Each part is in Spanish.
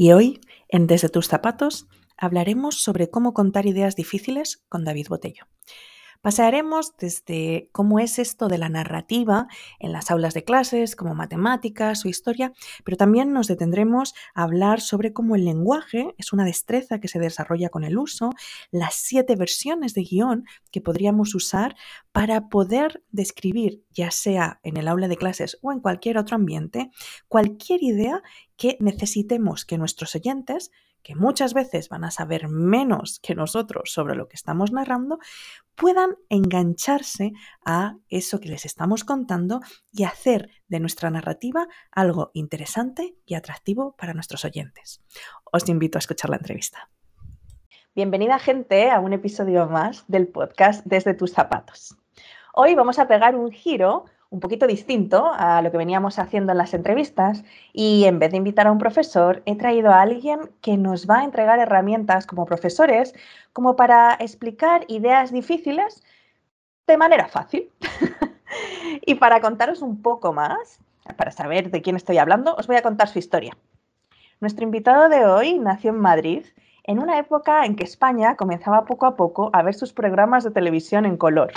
Y hoy, en Desde tus zapatos, hablaremos sobre cómo contar ideas difíciles con David Botello. Pasearemos desde cómo es esto de la narrativa en las aulas de clases, como matemáticas o historia, pero también nos detendremos a hablar sobre cómo el lenguaje es una destreza que se desarrolla con el uso, las siete versiones de guion que podríamos usar para poder describir, ya sea en el aula de clases o en cualquier otro ambiente, cualquier idea que necesitemos que nuestros oyentes que muchas veces van a saber menos que nosotros sobre lo que estamos narrando, puedan engancharse a eso que les estamos contando y hacer de nuestra narrativa algo interesante y atractivo para nuestros oyentes. Os invito a escuchar la entrevista. Bienvenida gente a un episodio más del podcast Desde tus zapatos. Hoy vamos a pegar un giro un poquito distinto a lo que veníamos haciendo en las entrevistas y en vez de invitar a un profesor, he traído a alguien que nos va a entregar herramientas como profesores como para explicar ideas difíciles de manera fácil. y para contaros un poco más, para saber de quién estoy hablando, os voy a contar su historia. Nuestro invitado de hoy nació en Madrid en una época en que España comenzaba poco a poco a ver sus programas de televisión en color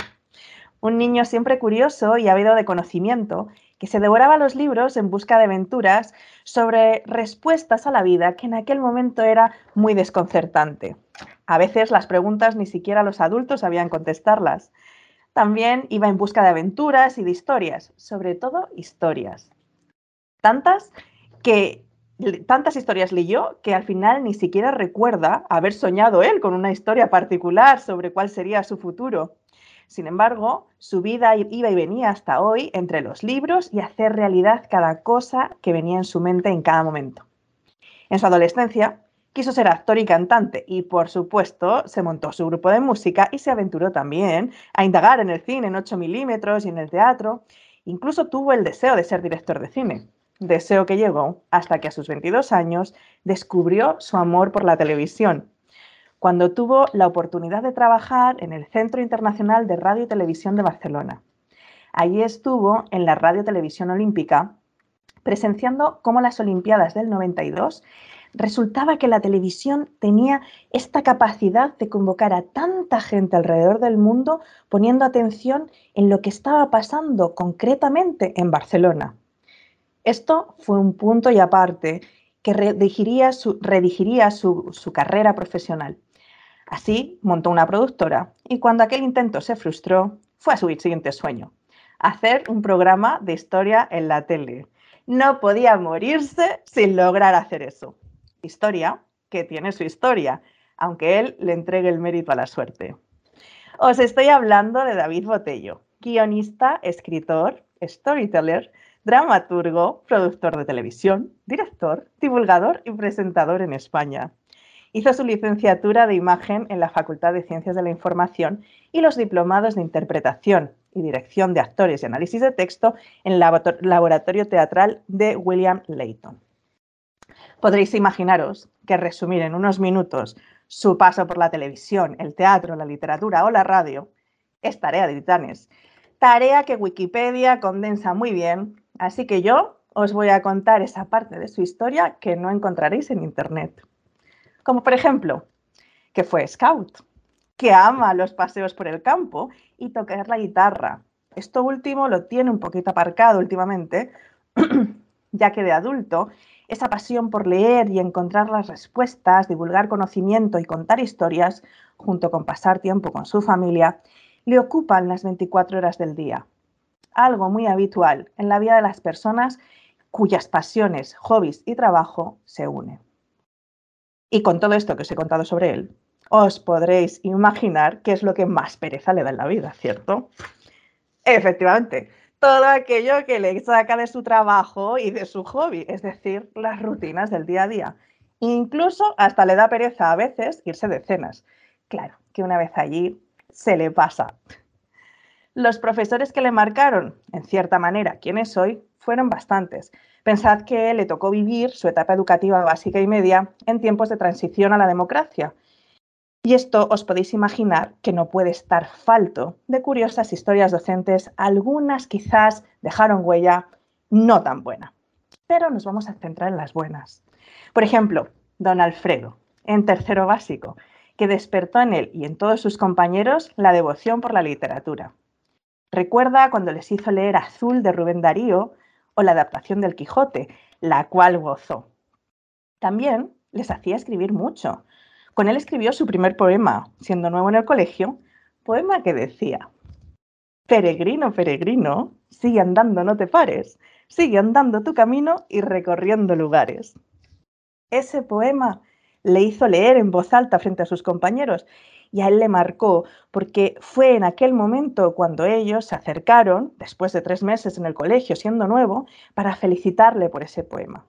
un niño siempre curioso y ávido de conocimiento, que se devoraba los libros en busca de aventuras sobre respuestas a la vida que en aquel momento era muy desconcertante. A veces las preguntas ni siquiera los adultos sabían contestarlas. También iba en busca de aventuras y de historias, sobre todo historias. Tantas que tantas historias leyó que al final ni siquiera recuerda haber soñado él con una historia particular sobre cuál sería su futuro. Sin embargo, su vida iba y venía hasta hoy entre los libros y hacer realidad cada cosa que venía en su mente en cada momento. En su adolescencia, quiso ser actor y cantante y, por supuesto, se montó su grupo de música y se aventuró también a indagar en el cine en 8 milímetros y en el teatro. Incluso tuvo el deseo de ser director de cine, deseo que llegó hasta que a sus 22 años descubrió su amor por la televisión cuando tuvo la oportunidad de trabajar en el Centro Internacional de Radio y Televisión de Barcelona. Allí estuvo en la Radio Televisión Olímpica, presenciando cómo las Olimpiadas del 92 resultaba que la televisión tenía esta capacidad de convocar a tanta gente alrededor del mundo poniendo atención en lo que estaba pasando concretamente en Barcelona. Esto fue un punto y aparte que redigiría su, su carrera profesional. Así montó una productora y cuando aquel intento se frustró, fue a su siguiente sueño, hacer un programa de historia en la tele. No podía morirse sin lograr hacer eso. Historia que tiene su historia, aunque él le entregue el mérito a la suerte. Os estoy hablando de David Botello, guionista, escritor, storyteller, dramaturgo, productor de televisión, director, divulgador y presentador en España. Hizo su licenciatura de imagen en la Facultad de Ciencias de la Información y los diplomados de interpretación y dirección de actores y análisis de texto en el Laboratorio Teatral de William Layton. Podréis imaginaros que resumir en unos minutos su paso por la televisión, el teatro, la literatura o la radio es tarea de titanes. Tarea que Wikipedia condensa muy bien, así que yo os voy a contar esa parte de su historia que no encontraréis en Internet como por ejemplo que fue scout, que ama los paseos por el campo y tocar la guitarra. Esto último lo tiene un poquito aparcado últimamente, ya que de adulto esa pasión por leer y encontrar las respuestas, divulgar conocimiento y contar historias, junto con pasar tiempo con su familia, le ocupan las 24 horas del día. Algo muy habitual en la vida de las personas cuyas pasiones, hobbies y trabajo se unen. Y con todo esto que os he contado sobre él, os podréis imaginar qué es lo que más pereza le da en la vida, ¿cierto? Efectivamente, todo aquello que le saca de su trabajo y de su hobby, es decir, las rutinas del día a día. Incluso hasta le da pereza a veces irse de cenas. Claro, que una vez allí se le pasa. Los profesores que le marcaron, en cierta manera, quién es hoy, fueron bastantes. Pensad que le tocó vivir su etapa educativa básica y media en tiempos de transición a la democracia. Y esto os podéis imaginar que no puede estar falto de curiosas historias docentes, algunas quizás dejaron huella no tan buena. Pero nos vamos a centrar en las buenas. Por ejemplo, don Alfredo, en tercero básico, que despertó en él y en todos sus compañeros la devoción por la literatura. Recuerda cuando les hizo leer Azul de Rubén Darío o la adaptación del Quijote, la cual gozó. También les hacía escribir mucho. Con él escribió su primer poema, siendo nuevo en el colegio, poema que decía, Peregrino, peregrino, sigue andando, no te pares, sigue andando tu camino y recorriendo lugares. Ese poema le hizo leer en voz alta frente a sus compañeros y a él le marcó porque fue en aquel momento cuando ellos se acercaron, después de tres meses en el colegio siendo nuevo, para felicitarle por ese poema.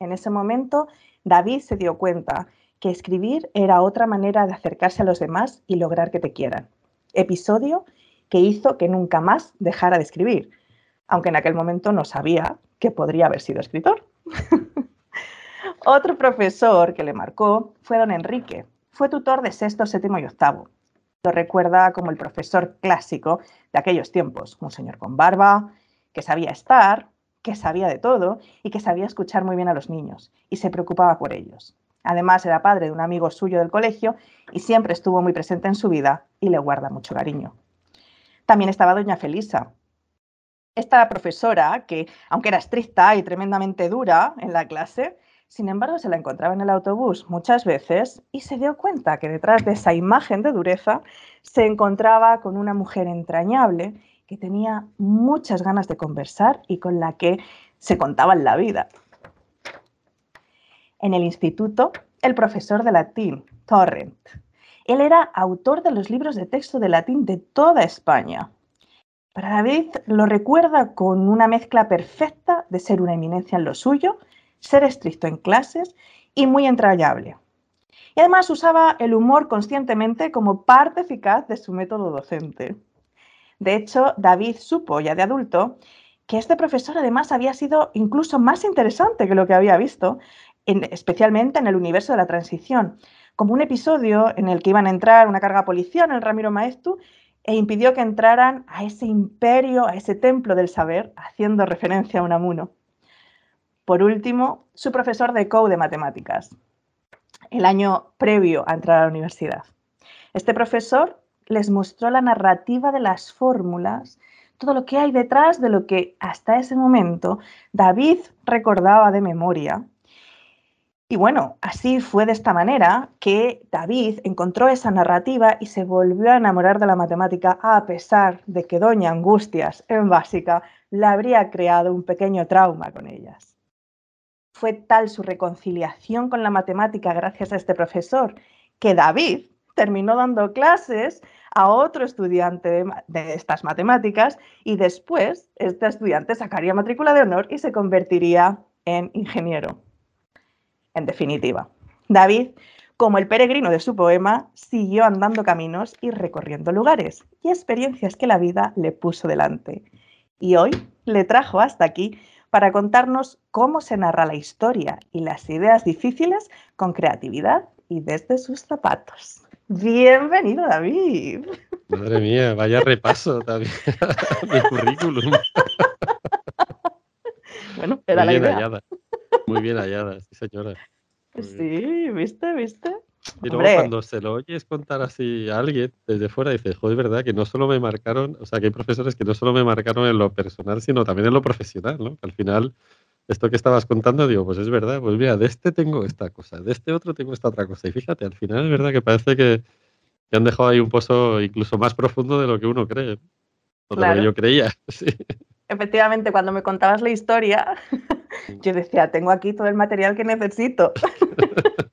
En ese momento, David se dio cuenta que escribir era otra manera de acercarse a los demás y lograr que te quieran. Episodio que hizo que nunca más dejara de escribir, aunque en aquel momento no sabía que podría haber sido escritor. Otro profesor que le marcó fue don Enrique. Fue tutor de sexto, séptimo y octavo. Lo recuerda como el profesor clásico de aquellos tiempos, un señor con barba, que sabía estar, que sabía de todo y que sabía escuchar muy bien a los niños y se preocupaba por ellos. Además, era padre de un amigo suyo del colegio y siempre estuvo muy presente en su vida y le guarda mucho cariño. También estaba doña Felisa, esta profesora que, aunque era estricta y tremendamente dura en la clase, sin embargo, se la encontraba en el autobús muchas veces y se dio cuenta que detrás de esa imagen de dureza se encontraba con una mujer entrañable que tenía muchas ganas de conversar y con la que se contaban la vida. En el instituto, el profesor de latín, Torrent. Él era autor de los libros de texto de latín de toda España. Para David lo recuerda con una mezcla perfecta de ser una eminencia en lo suyo ser estricto en clases y muy entrañable. Y además usaba el humor conscientemente como parte eficaz de su método docente. De hecho, David supo ya de adulto que este profesor además había sido incluso más interesante que lo que había visto, especialmente en el universo de la transición, como un episodio en el que iban a entrar una carga policial en el Ramiro Maestu e impidió que entraran a ese imperio, a ese templo del saber, haciendo referencia a un amuno. Por último, su profesor de COU de matemáticas, el año previo a entrar a la universidad. Este profesor les mostró la narrativa de las fórmulas, todo lo que hay detrás de lo que hasta ese momento David recordaba de memoria. Y bueno, así fue de esta manera que David encontró esa narrativa y se volvió a enamorar de la matemática a pesar de que Doña Angustias en básica le habría creado un pequeño trauma con ellas. Fue tal su reconciliación con la matemática gracias a este profesor que David terminó dando clases a otro estudiante de, estas matemáticas y después este estudiante sacaría matrícula de honor y se convertiría en ingeniero. En definitiva, David, como el peregrino de su poema, siguió andando caminos y recorriendo lugares y experiencias que la vida le puso delante. Y hoy le trajo hasta aquí para contarnos cómo se narra la historia y las ideas difíciles con creatividad y desde sus zapatos. Bienvenido, David. Madre mía, vaya repaso también. Mi currículum. Bueno, era Muy bien la hallada. Muy bien hallada, sí, señora. sí, viste, viste. Y luego cuando se lo oyes contar así a alguien desde fuera, dices, joder, es verdad que no solo me marcaron, o sea, que hay profesores que no solo me marcaron en lo personal, sino también en lo profesional, ¿no? al final, esto que estabas contando, digo, pues es verdad, pues mira, de este tengo esta cosa, de este otro tengo esta otra cosa. Y fíjate, al final es verdad que parece que te han dejado ahí un pozo incluso más profundo de lo que uno cree, o de lo que yo creía. Sí. Efectivamente, cuando me contabas la historia, yo decía, tengo aquí todo el material que necesito.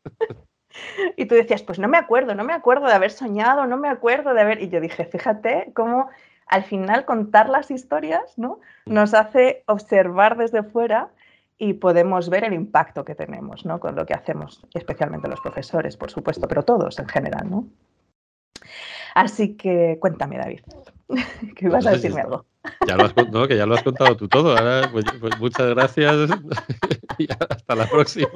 Y tú decías, pues no me acuerdo, no me acuerdo de haber soñado, no me acuerdo de haber... Y yo dije, fíjate cómo al final contar las historias ¿no? nos hace observar desde fuera y podemos ver el impacto que tenemos ¿no? con lo que hacemos, especialmente los profesores, por supuesto, pero todos en general. ¿no? Así que cuéntame, David, que ibas a decirme algo. Ya lo has, no, que ya lo has contado tú todo. Ahora, pues, pues muchas gracias y hasta la próxima.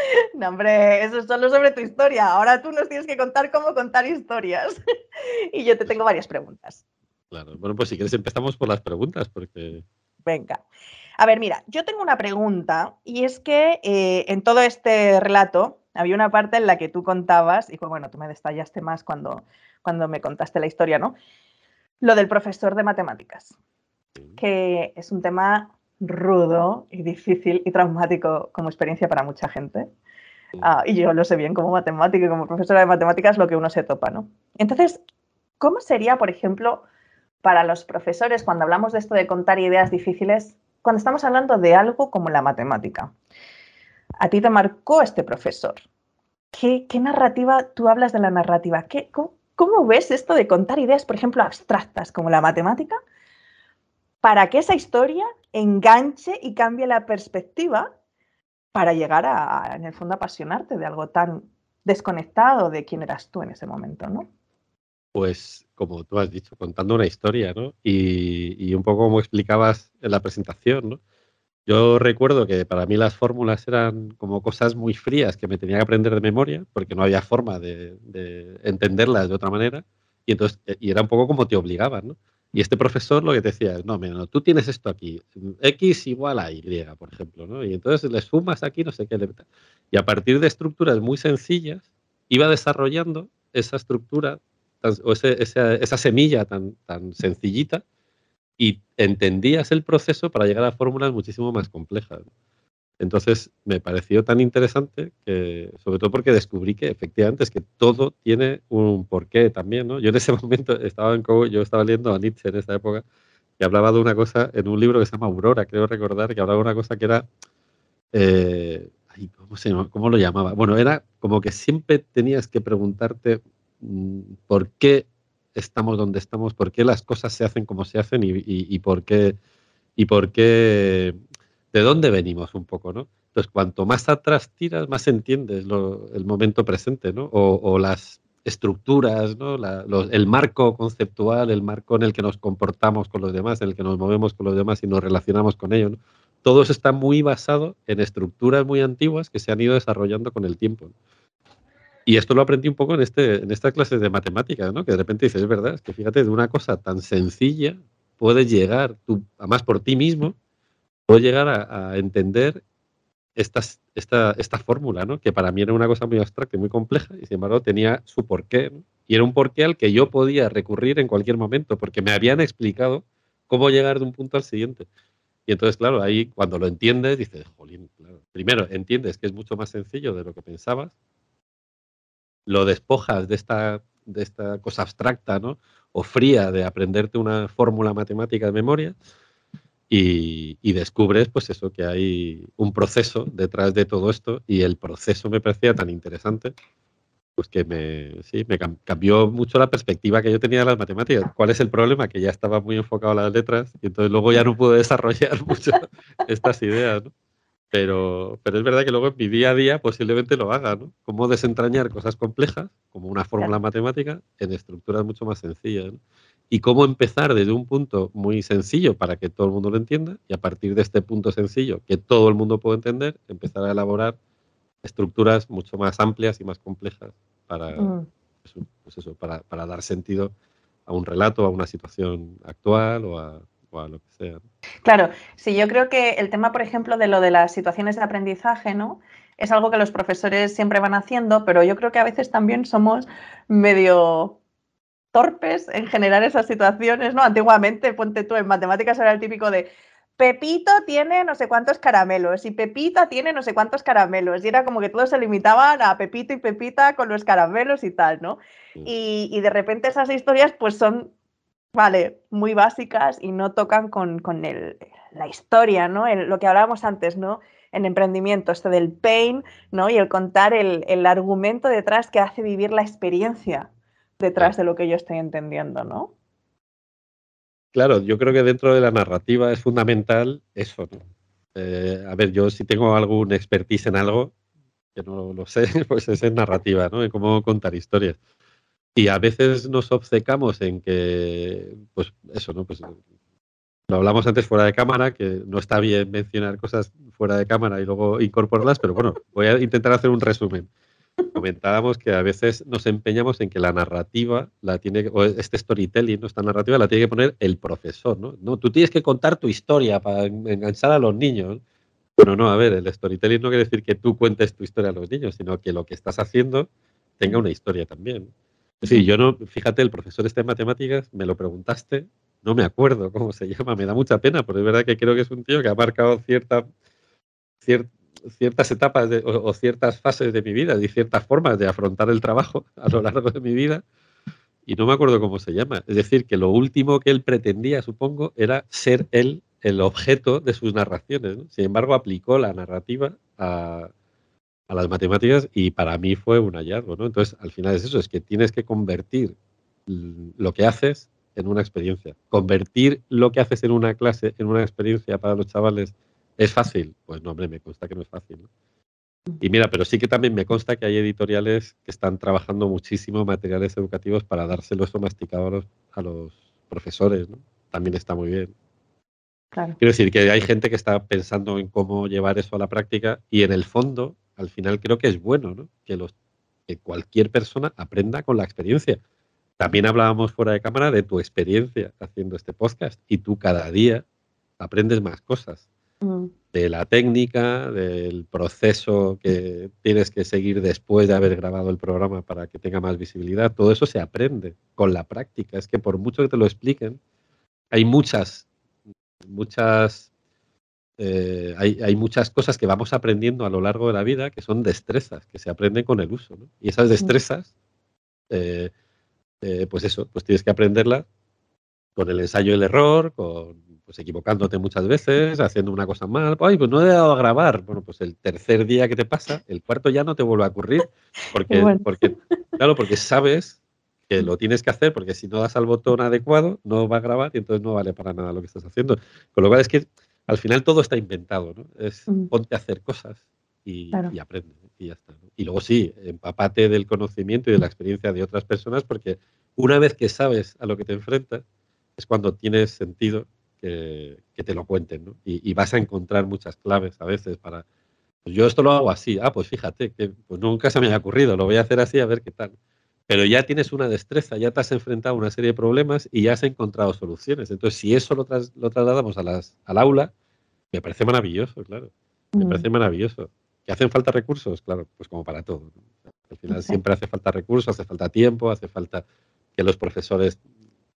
No, hombre, eso es solo sobre tu historia. Ahora tú nos tienes que contar cómo contar historias. y yo te tengo varias preguntas. Claro, bueno, pues si quieres empezamos por las preguntas, porque Venga. A ver, mira, yo tengo una pregunta y es que eh, en todo este relato había una parte en la que tú contabas, y bueno, tú me destallaste más cuando, cuando me contaste la historia, ¿no? Lo del profesor de matemáticas, que es un tema rudo y difícil y traumático como experiencia para mucha gente. Ah, y yo lo sé bien como matemática y como profesora de matemáticas lo que uno se topa, ¿no? Entonces, ¿cómo sería, por ejemplo, para los profesores cuando hablamos de esto de contar ideas difíciles, cuando estamos hablando de algo como la matemática? A ti te marcó este profesor. ¿Qué, narrativa, tú hablas de la narrativa? ¿Qué, cómo, cómo, ves esto de contar ideas, por ejemplo, abstractas como la matemática, para que esa historia enganche y cambie la perspectiva para llegar a, en el fondo, apasionarte de algo tan desconectado de quién eras tú en ese momento, ¿no? Pues, como tú has dicho, contando una historia, ¿no? Y, un poco como explicabas en la presentación, ¿no? Yo recuerdo que para mí las fórmulas eran como cosas muy frías que me tenía que aprender de memoria porque no había forma de, de entenderlas de otra manera y entonces y era un poco como te obligaban, ¿no? Y este profesor lo que te decía es, no, mira, tú tienes esto aquí, X igual a Y, por ejemplo, ¿no? Y entonces le sumas aquí no sé qué. Y a partir de estructuras muy sencillas, iba desarrollando esa estructura o esa, semilla tan, tan sencillita y entendías el proceso para llegar a fórmulas muchísimo más complejas. Entonces me pareció tan interesante que, sobre todo porque descubrí que efectivamente es que todo tiene un porqué también, ¿no? Yo en ese momento estaba en yo estaba leyendo a Nietzsche en esa época y hablaba de una cosa en un libro que se llama Aurora, creo recordar, que hablaba de una cosa que era, eh, ¿cómo, se ¿cómo lo llamaba? Bueno, era como que siempre tenías que preguntarte mm, por qué estamos donde estamos, por qué las cosas se hacen como se hacen y por qué y por qué de dónde venimos un poco, ¿no? Entonces, cuanto más atrás tiras, más entiendes el momento presente, ¿no? O, las estructuras, ¿no? el marco conceptual, el marco en el que nos comportamos con los demás, en el que nos movemos con los demás y nos relacionamos con ellos. Todo eso está muy basado en estructuras muy antiguas que se han ido desarrollando con el tiempo. Y esto lo aprendí un poco en, este, en estas clases de matemáticas, ¿no? que de repente dices, es verdad, es que fíjate, de una cosa tan sencilla puedes llegar, tú, además por ti mismo, puedo llegar a, entender esta, esta fórmula, ¿no? que para mí era una cosa muy abstracta y muy compleja, y sin embargo tenía su porqué. Y era un porqué al que yo podía recurrir en cualquier momento, porque me habían explicado cómo llegar de un punto al siguiente. Y entonces, claro, ahí cuando lo entiendes, dices, jolín. Primero, entiendes que es mucho más sencillo de lo que pensabas, lo despojas de esta, de esta cosa abstracta, ¿no? O fría de aprenderte una fórmula matemática de memoria, y, descubres, pues eso, que hay un proceso detrás de todo esto y el proceso me parecía tan interesante, pues que me, sí, me cambió mucho la perspectiva que yo tenía de las matemáticas. ¿Cuál es el problema? Que ya estaba muy enfocado a las letras y entonces luego ya no pude desarrollar mucho estas ideas, ¿no? Pero, pero es verdad que luego en mi día a día posiblemente lo haga, ¿no? Cómo desentrañar cosas complejas, como una fórmula matemática, en estructuras mucho más sencillas. ¿no? Y cómo empezar desde un punto muy sencillo para que todo el mundo lo entienda y a partir de este punto sencillo que todo el mundo puede entender, empezar a elaborar estructuras mucho más amplias y más complejas para, mm. pues eso, para, para, dar sentido a un relato, a una situación actual o a, o a lo que sea. Claro, sí, yo creo que el tema, por ejemplo, de lo de las situaciones de aprendizaje, ¿no? Es algo que los profesores siempre van haciendo, pero yo creo que a veces también somos medio torpes en generar esas situaciones, ¿no? Antiguamente, ponte tú, en matemáticas era el típico de Pepito tiene no sé cuántos caramelos y Pepita tiene no sé cuántos caramelos. Y era como que todos se limitaban a Pepito y Pepita con los caramelos y tal, ¿no? Y, de repente esas historias pues son, vale, muy básicas y no tocan con, el, la historia, ¿no? lo que hablábamos antes, ¿no? En emprendimiento, esto del pain, ¿no? Y el contar el, el argumento detrás que hace vivir la experiencia detrás de lo que yo estoy entendiendo, ¿no? Claro, yo creo que dentro de la narrativa es fundamental eso. ¿no? Eh, a ver, yo si tengo algún expertise en algo, que no lo sé, pues es en narrativa, ¿no? En cómo contar historias. Y a veces nos obcecamos en que, pues eso, ¿no? Pues lo hablamos antes fuera de cámara, que no está bien mencionar cosas fuera de cámara y luego incorporarlas, pero bueno, voy a intentar hacer un resumen. Comentábamos que a veces nos empeñamos en que la narrativa la tiene, o este storytelling, ¿no? esta narrativa la tiene que poner el profesor, ¿no? No, tú tienes que contar tu historia para enganchar a los niños. Bueno, no, a ver, el storytelling no quiere decir que tú cuentes tu historia a los niños, sino que lo que estás haciendo tenga una historia también. Decir, yo no, fíjate, el profesor este de matemáticas, me lo preguntaste, no me acuerdo cómo se llama, me da mucha pena, pero es verdad que creo que es un tío que ha marcado cierta, ciertas etapas o, ciertas fases de mi vida y ciertas formas de afrontar el trabajo a lo largo de mi vida y no me acuerdo cómo se llama. Es decir, que lo último que él pretendía, supongo, era ser él el objeto de sus narraciones. Sin embargo, aplicó la narrativa a, a las matemáticas y para mí fue un hallazgo. Entonces, al final es eso, es que tienes que convertir lo que haces en una experiencia. Convertir lo que haces en una clase en una experiencia para los chavales es fácil. Pues no, hombre, me consta que no es fácil. Y mira, pero sí que también me consta que hay editoriales que están trabajando muchísimo materiales educativos para dárselo eso masticado a los, a los profesores, ¿no? También está muy bien. Quiero decir que hay gente que está pensando en cómo llevar eso a la práctica y en el fondo al final creo que es bueno, ¿no? Que, los, que cualquier persona aprenda con la experiencia. También hablábamos fuera de cámara de tu experiencia haciendo este podcast y tú cada día aprendes más cosas. Mm. De la técnica, del proceso que tienes que seguir después de haber grabado el programa para que tenga más visibilidad. Todo eso se aprende con la práctica. Es que por mucho que te lo expliquen, hay muchas, muchas eh, hay, muchas cosas que vamos aprendiendo a lo largo de la vida que son destrezas, que se aprenden con el uso. Y esas destrezas, eh, eh, pues eso, pues tienes que aprenderla con el ensayo y el error, con pues equivocándote muchas veces, haciendo una cosa mal. Ay, pues no he dado a grabar. Bueno, pues el tercer día que te pasa, el cuarto ya no te vuelve a ocurrir, porque, porque claro, porque sabes que lo tienes que hacer, porque si no das al botón adecuado, no va a grabar y entonces no vale para nada lo que estás haciendo. Con lo cual es que al final todo está inventado, ¿no? Es mm. ponte a hacer cosas y, aprende y ya está. Y luego sí, empapate del conocimiento y de la experiencia de otras personas porque una vez que sabes a lo que te enfrentas es cuando tienes sentido que, te lo cuenten, ¿no? Y, vas a encontrar muchas claves a veces para, pues yo esto lo hago así, ah, pues fíjate, que pues nunca se me ha ocurrido, lo voy a hacer así a ver qué tal. Pero ya tienes una destreza, ya te has enfrentado a una serie de problemas y ya has encontrado soluciones. Entonces, si eso lo, lo trasladamos a las, al aula, me parece maravilloso, claro. Me mm. parece maravilloso. ¿Que hacen falta recursos? Claro, pues como para todo. Al final siempre hace falta recursos, hace falta tiempo, hace falta que los profesores,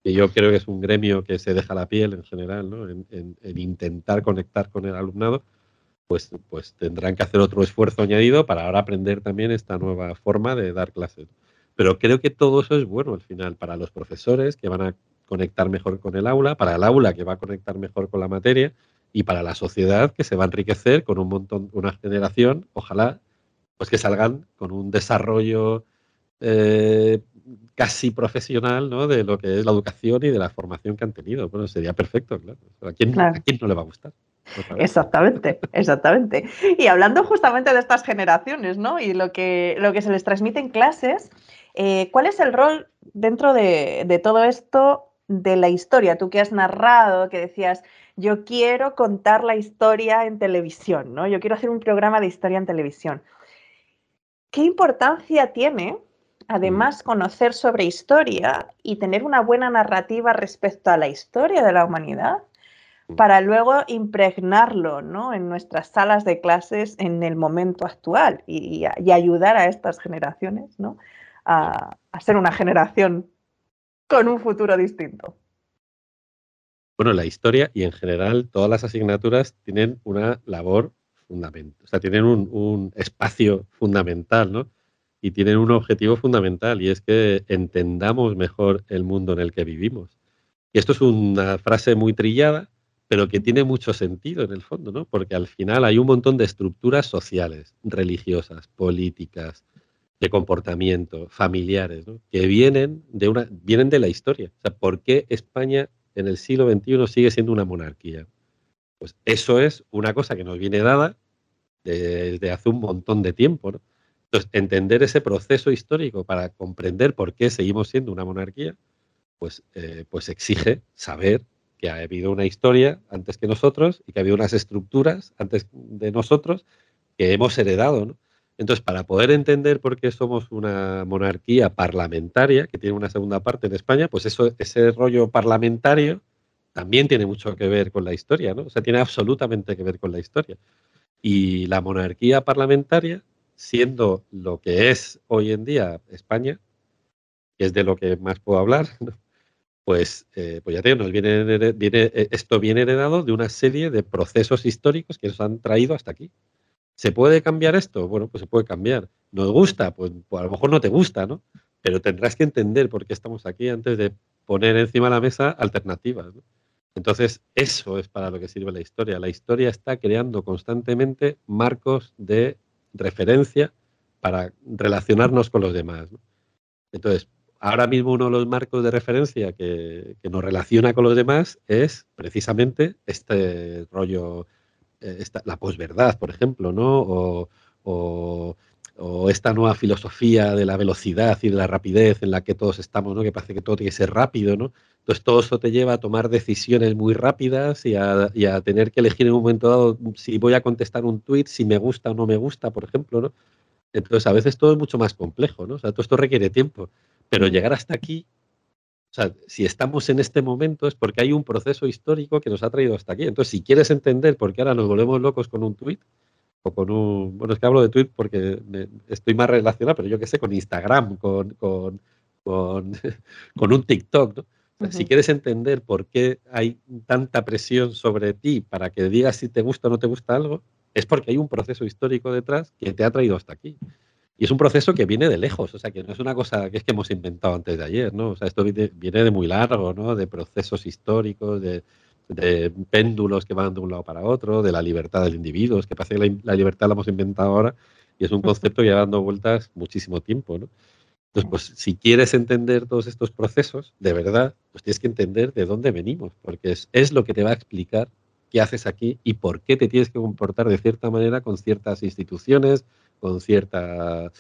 que yo creo que es un gremio que se deja la piel en general, ¿no? en, intentar conectar con el alumnado, pues, pues tendrán que hacer otro esfuerzo añadido para ahora aprender también esta nueva forma de dar clases. Pero creo que todo eso es bueno al final para los profesores que van a conectar mejor con el aula, para el aula que va a conectar mejor con la materia y para la sociedad que se va a enriquecer con un montón, una generación, ojalá, pues que salgan con un desarrollo eh, casi profesional ¿no? de lo que es la educación y de la formación que han tenido. Bueno, sería perfecto, claro. ¿A quién, ¿a quién no le va a gustar? Exactamente, exactamente. Y hablando justamente de estas generaciones, ¿no? Y lo que, lo que se les transmite en clases, eh, ¿cuál es el rol dentro de, de todo esto de la historia? Tú que has narrado, que decías, yo quiero contar la historia en televisión, ¿no? Yo quiero hacer un programa de historia en televisión. ¿Qué importancia tiene, además, conocer sobre historia y tener una buena narrativa respecto a la historia de la humanidad? para luego impregnarlo ¿no? en nuestras salas de clases en el momento actual y, ayudar a estas generaciones ¿no? a, a ser una generación con un futuro distinto. Bueno, la historia y en general todas las asignaturas tienen una labor fundamental, o sea, tienen un, espacio fundamental, ¿no? Y tienen un objetivo fundamental y es que entendamos mejor el mundo en el que vivimos. Y esto es una frase muy trillada, pero que tiene mucho sentido en el fondo, ¿no? Porque al final hay un montón de estructuras sociales, religiosas, políticas, de comportamiento, familiares, ¿no? que vienen de una vienen de la historia. O sea, ¿por qué España en el siglo XXI sigue siendo una monarquía. Pues eso es una cosa que nos viene dada desde hace un montón de tiempo. Entonces, entender ese proceso histórico para comprender por qué seguimos siendo una monarquía, pues, eh, pues exige saber que ha habido una historia antes que nosotros y que ha habido unas estructuras antes de nosotros que hemos heredado. Entonces, para poder entender por qué somos una monarquía parlamentaria, que tiene una segunda parte en España, pues ese rollo parlamentario también tiene mucho que ver con la historia, ¿no? O sea, tiene absolutamente que ver con la historia. Y la monarquía parlamentaria, siendo lo que es hoy en día España, que es de lo que más puedo hablar, pues, eh, pues ya te digo, viene, viene, eh, esto viene heredado de una serie de procesos históricos que nos han traído hasta aquí. ¿Se puede cambiar esto? Bueno, pues se puede cambiar. ¿Nos gusta? Pues, pues, a lo mejor no te gusta, ¿no? Pero tendrás que entender por qué estamos aquí antes de poner encima de la mesa alternativas. Entonces, eso es para lo que sirve la historia. La historia está creando constantemente marcos de referencia para relacionarnos con los demás. Entonces, ahora mismo uno de los marcos de referencia que, nos relaciona con los demás es precisamente este rollo, eh, la posverdad, por ejemplo, ¿no? o esta nueva filosofía de la velocidad y de la rapidez en la que todos estamos, ¿no? que parece que todo tiene que ser rápido, ¿no? Entonces todo eso te lleva a tomar decisiones muy rápidas y a, tener que elegir en un momento dado si voy a contestar un tweet, si me gusta o no me gusta, por ejemplo, ¿no? Entonces a veces todo es mucho más complejo, ¿no? O sea, todo esto requiere tiempo, pero llegar hasta aquí, o sea, si estamos en este momento es porque hay un proceso histórico que nos ha traído hasta aquí. Entonces, si quieres entender por qué ahora nos volvemos locos con un tweet, o con un, bueno, es que hablo de Twitter porque estoy más relacionado, pero yo qué sé, con Instagram, con, con, con, un TikTok, ¿no? Si quieres entender por qué hay tanta presión sobre ti para que digas si te gusta o no te gusta algo, es porque hay un proceso histórico detrás que te ha traído hasta aquí. Y es un proceso que viene de lejos, o sea, que no es una cosa que es que hemos inventado antes de ayer, ¿no? O sea, esto viene, viene de muy largo, ¿no? De procesos históricos, de, de péndulos que van de un lado para otro, de la libertad del individuo. Es que parece que la, libertad la hemos inventado ahora y es un concepto que lleva dando vueltas muchísimo tiempo. ¿no? Entonces, pues si quieres entender todos estos procesos, de verdad, pues tienes que entender de dónde venimos, porque es, es lo que te va a explicar qué haces aquí y por qué te tienes que comportar de cierta manera con ciertas instituciones, con cierta,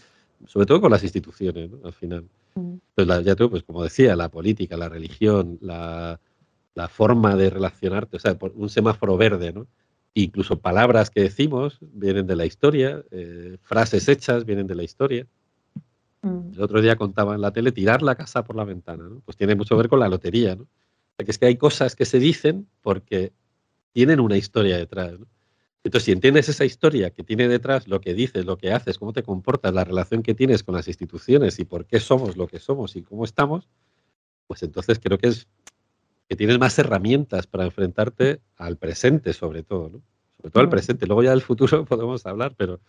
sobre todo con las instituciones, ¿no? al final. Entonces, ya tú, pues como decía, la política, la religión, la, la forma de relacionarte, o sea, por un semáforo verde, ¿no? Incluso palabras que decimos vienen de la historia, eh, frases hechas vienen de la historia. Mm. El otro día contaba en la tele tirar la casa por la ventana, ¿no? Pues tiene mucho que ver con la lotería, ¿no? Porque es que hay cosas que se dicen porque tienen una historia detrás, ¿no? Entonces, si entiendes esa historia que tiene detrás lo que dices, lo que haces, cómo te comportas, la relación que tienes con las instituciones y por qué somos lo que somos y cómo estamos, pues entonces creo que es que tienes más herramientas para enfrentarte al presente, sobre todo, ¿no? Sobre todo al presente. Luego ya del futuro podemos hablar, pero,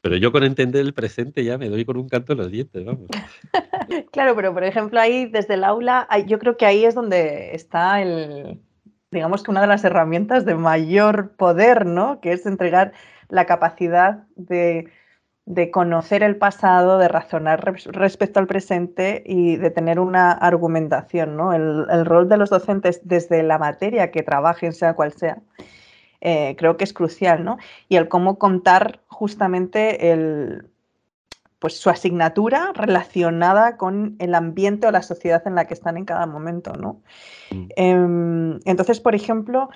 pero yo con entender el presente ya me doy con un canto en los dientes, vamos. claro, pero por ejemplo ahí desde el aula, yo creo que ahí es donde está el, digamos que una de las herramientas de mayor poder, ¿no? Que es entregar la capacidad de de conocer el pasado, de razonar respecto al presente y de tener una argumentación. ¿no? El, rol de los docentes desde la materia que trabajen, sea cual sea, eh, creo que es crucial. ¿no? Y el cómo contar justamente el, pues, su asignatura relacionada con el ambiente o la sociedad en la que están en cada momento. ¿no? Mm. Em, entonces, por ejemplo,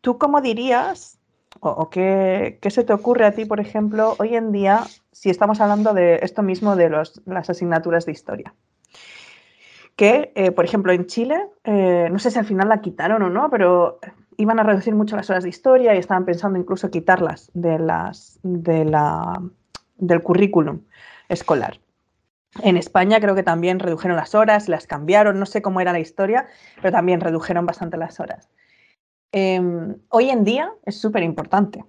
¿tú cómo dirías o, qué, se te ocurre a ti, por ejemplo, hoy en día, si estamos hablando de esto mismo de las asignaturas de historia? Que, eh, por ejemplo, en Chile, eh, no sé si al final la quitaron o no, pero iban a reducir mucho las horas de historia y estaban pensando incluso quitarlas de las, de la, del currículum escolar. En España creo que también redujeron las horas, las cambiaron, no sé cómo era la historia, pero también redujeron bastante las horas. Em, hoy en día es súper importante,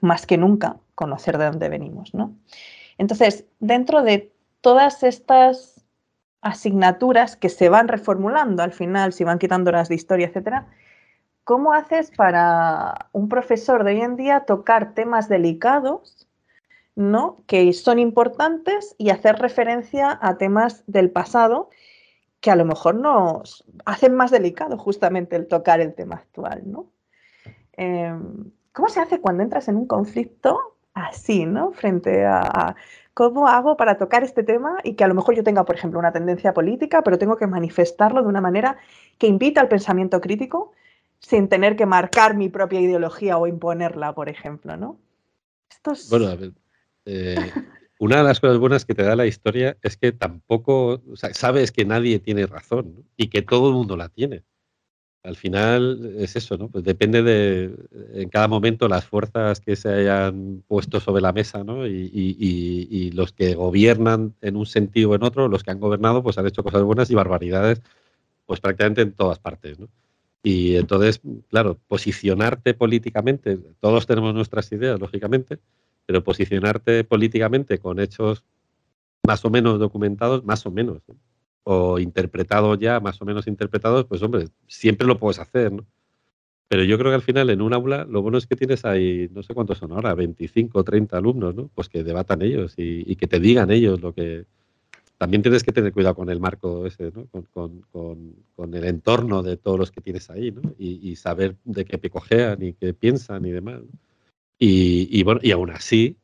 más que nunca, conocer de dónde venimos, ¿no? Entonces, dentro de todas estas asignaturas que se van reformulando al final, si van quitando horas de historia, etcétera, ¿cómo haces para un profesor de hoy en día tocar temas delicados, ¿no? que son importantes y hacer referencia a temas del pasado que a lo mejor nos hacen más delicado justamente el tocar el tema actual, ¿no? Em, ¿Cómo se hace cuando entras en un conflicto así, ¿no? Frente a, cómo hago para tocar este tema y que a lo mejor yo tenga, por ejemplo, una tendencia política, pero tengo que manifestarlo de una manera que invita al pensamiento crítico sin tener que marcar mi propia ideología o imponerla, por ejemplo, ¿no? Bueno, a ver, eh, una de las cosas buenas que te da la historia es que tampoco, o sea, sabes que nadie tiene razón y que todo el mundo la tiene. Al final es eso, ¿no? Pues depende de en cada momento las fuerzas que se hayan puesto sobre la mesa, ¿no? Y, los que gobiernan en un sentido o en otro, los que han gobernado, pues han hecho cosas buenas y barbaridades, pues prácticamente en todas partes, ¿no? Y entonces, claro, posicionarte políticamente, todos tenemos nuestras ideas, lógicamente, pero posicionarte políticamente con hechos más o menos documentados, más o menos, o interpretados ya, más o menos interpretados, pues hombre, siempre lo puedes hacer, ¿no? Pero yo creo que al final en un aula lo bueno es que tienes ahí, no sé cuántos son ahora, 25 o 30 alumnos, ¿no? Pues que debatan ellos y, que te digan ellos lo que... También tienes que tener cuidado con el marco ese, ¿no? Con, el entorno de todos los que tienes ahí, ¿no? Y, saber de qué picojean y qué piensan y demás. Y, bueno, y aún así,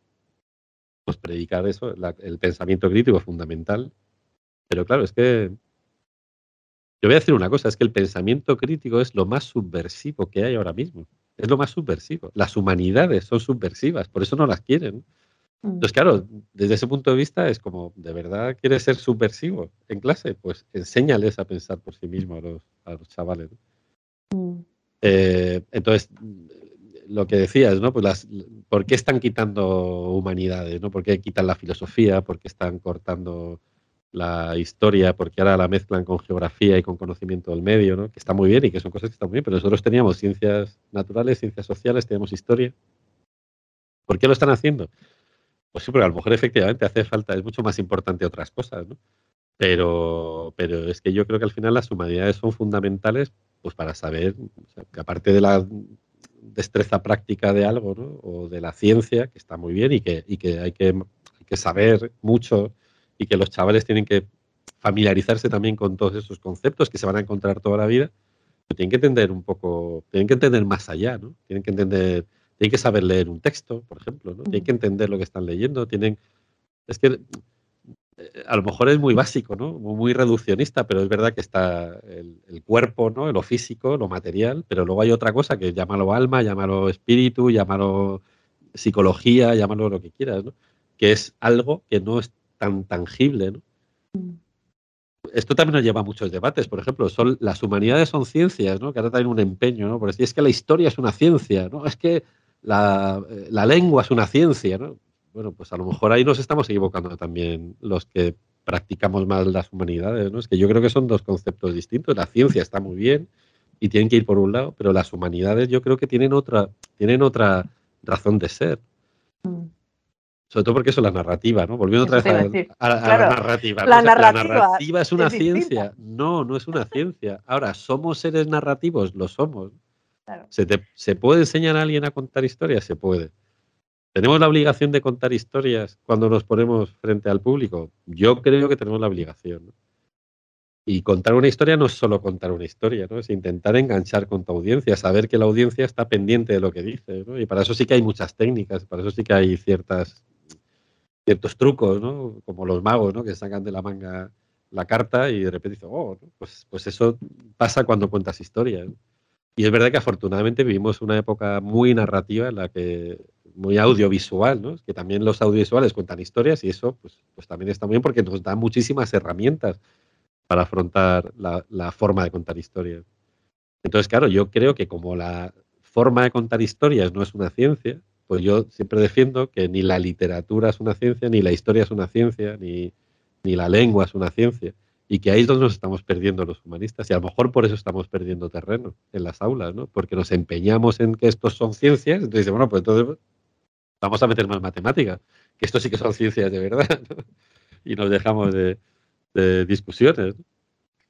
pues predicar eso, el pensamiento crítico es fundamental. Pero claro, es que yo voy a decir una cosa, es que el pensamiento crítico es lo más subversivo que hay ahora mismo. Es lo más subversivo. Las humanidades son subversivas, por eso no las quieren. Mm. Entonces, claro, desde ese punto de vista es como, ¿de verdad quieres ser subversivo en clase? Pues enséñales a pensar por sí mismo a los, a los chavales. Mm. Eh, entonces, lo que decías, ¿no? Pues las, ¿por qué están quitando humanidades? ¿no? ¿Por qué quitan la filosofía? ¿Por qué están cortando la historia? ¿Por qué ahora la mezclan con geografía y con conocimiento del medio? Que está muy bien y que son cosas que están muy bien, pero nosotros teníamos ciencias naturales, ciencias sociales, teníamos historia. ¿Por qué lo están haciendo? Pues sí, porque a lo mejor efectivamente hace falta, es mucho más importante otras cosas. Pero, pero es que yo creo que al final las humanidades son fundamentales pues para saber, que aparte de la destreza práctica de algo. O de la ciencia, que está muy bien y que, y que, hay, que hay que saber mucho y que los chavales tienen que familiarizarse también con todos esos conceptos que se van a encontrar toda la vida, pero tienen que entender un poco, tienen que entender más allá, ¿no? Tienen que entender, tienen que saber leer un texto, por ejemplo, ¿no? Tienen que entender lo que están leyendo, tienen... Es que a lo mejor es muy básico, ¿no? Muy reduccionista, pero es verdad que está el, cuerpo, ¿no? Lo físico, lo material, pero luego hay otra cosa que llámalo alma, llámalo espíritu, llámalo psicología, llámalo lo que quieras, ¿no? Que es algo que no es tan tangible, ¿no? Mm. Esto también nos lleva a muchos debates, por ejemplo, son las humanidades son ciencias, ¿no? Que ahora también un empeño, ¿no? Por decir, es que la historia es una ciencia, ¿no? Es que la, eh, la lengua es una ciencia, ¿no? bueno, pues a lo mejor ahí nos estamos equivocando también los que practicamos más las humanidades, ¿no? Es que yo creo que son dos conceptos distintos. La ciencia está muy bien y tienen que ir por un lado, pero las humanidades yo creo que tienen otra, tienen otra razón de ser. Mm. Sobre todo porque eso es la narrativa, ¿no? Volviendo otra vez a, la narrativa. La, narrativa, es una ciencia. No, no es una ciencia. Ahora, ¿somos seres narrativos? Lo somos. ¿Se, ¿Se puede enseñar a alguien a contar historias? Se puede. ¿Tenemos la obligación de contar historias cuando nos ponemos frente al público? Yo creo que tenemos la obligación. Y contar una historia no es solo contar una historia, ¿no? es intentar enganchar con tu audiencia, saber que la audiencia está pendiente de lo que dice. Y para eso sí que hay muchas técnicas, para eso sí que hay ciertas, ciertos trucos, ¿no? como los magos ¿no? que sacan de la manga la carta y de repente dicen, oh, pues, pues eso pasa cuando cuentas historias. Y es verdad que afortunadamente vivimos una época muy narrativa en la que muy audiovisual, ¿no? Que también los audiovisuales cuentan historias y eso pues, pues también está muy bien porque nos da muchísimas herramientas para afrontar la, forma de contar historias. Entonces, claro, yo creo que como la forma de contar historias no es una ciencia, pues yo siempre defiendo que ni la literatura es una ciencia, ni la historia es una ciencia, ni, ni la lengua es una ciencia. Y que ahí es donde nos estamos perdiendo los humanistas. Y a lo mejor por eso estamos perdiendo terreno en las aulas, ¿no? Porque nos empeñamos en que estos son ciencias. Entonces, bueno, pues entonces vamos a meter más matemáticas, que esto sí que son ciencias de verdad, y nos dejamos de, discusiones.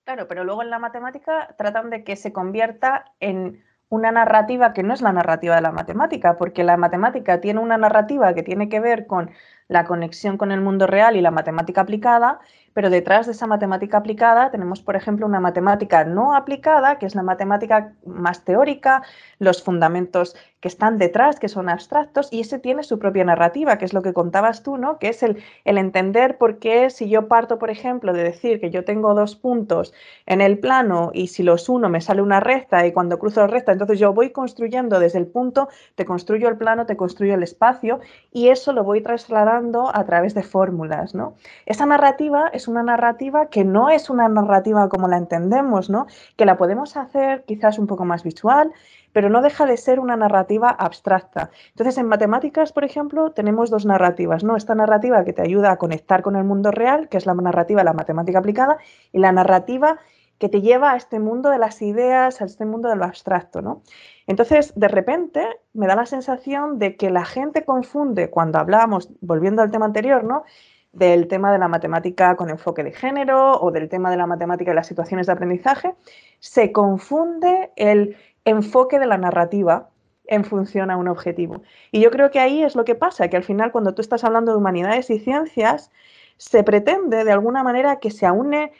Claro, pero luego en la matemática tratan de que se convierta en una narrativa que no es la narrativa de la matemática, porque la matemática tiene una narrativa que tiene que ver con la conexión con el mundo real y la matemática aplicada, pero detrás de esa matemática aplicada tenemos, por ejemplo, una matemática no aplicada, que es la matemática más teórica, los fundamentos que están detrás, que son abstractos, y ese tiene su propia narrativa, que es lo que contabas tú, ¿no? Que es el, el entender por qué si yo parto, por ejemplo, de decir que yo tengo dos puntos en el plano y si los uno me sale una recta y cuando cruzo recta, entonces yo voy construyendo desde el punto, te construyo el plano, te construyo el espacio y eso lo voy trasladando a través de fórmulas, ¿no? Esa narrativa es una narrativa que no es una narrativa como la entendemos, ¿no? Que la podemos hacer quizás un poco más visual, pero no deja de ser una narrativa abstracta. Entonces, en matemáticas, por ejemplo, tenemos dos narrativas, ¿no? Esta narrativa que te ayuda a conectar con el mundo real, que es la narrativa de la matemática aplicada, y la narrativa que te lleva a este mundo de las ideas, a este mundo de lo abstracto, ¿no? Entonces, de repente, me da la sensación de que la gente confunde cuando hablamos, volviendo al tema anterior, ¿no? Del tema de la matemática con enfoque de género o del tema de la matemática y las situaciones de aprendizaje, se confunde el enfoque de la narrativa en función a un objetivo. Y yo creo que ahí es lo que pasa, que al final cuando tú estás hablando de humanidades y ciencias, se pretende de alguna manera que se aúne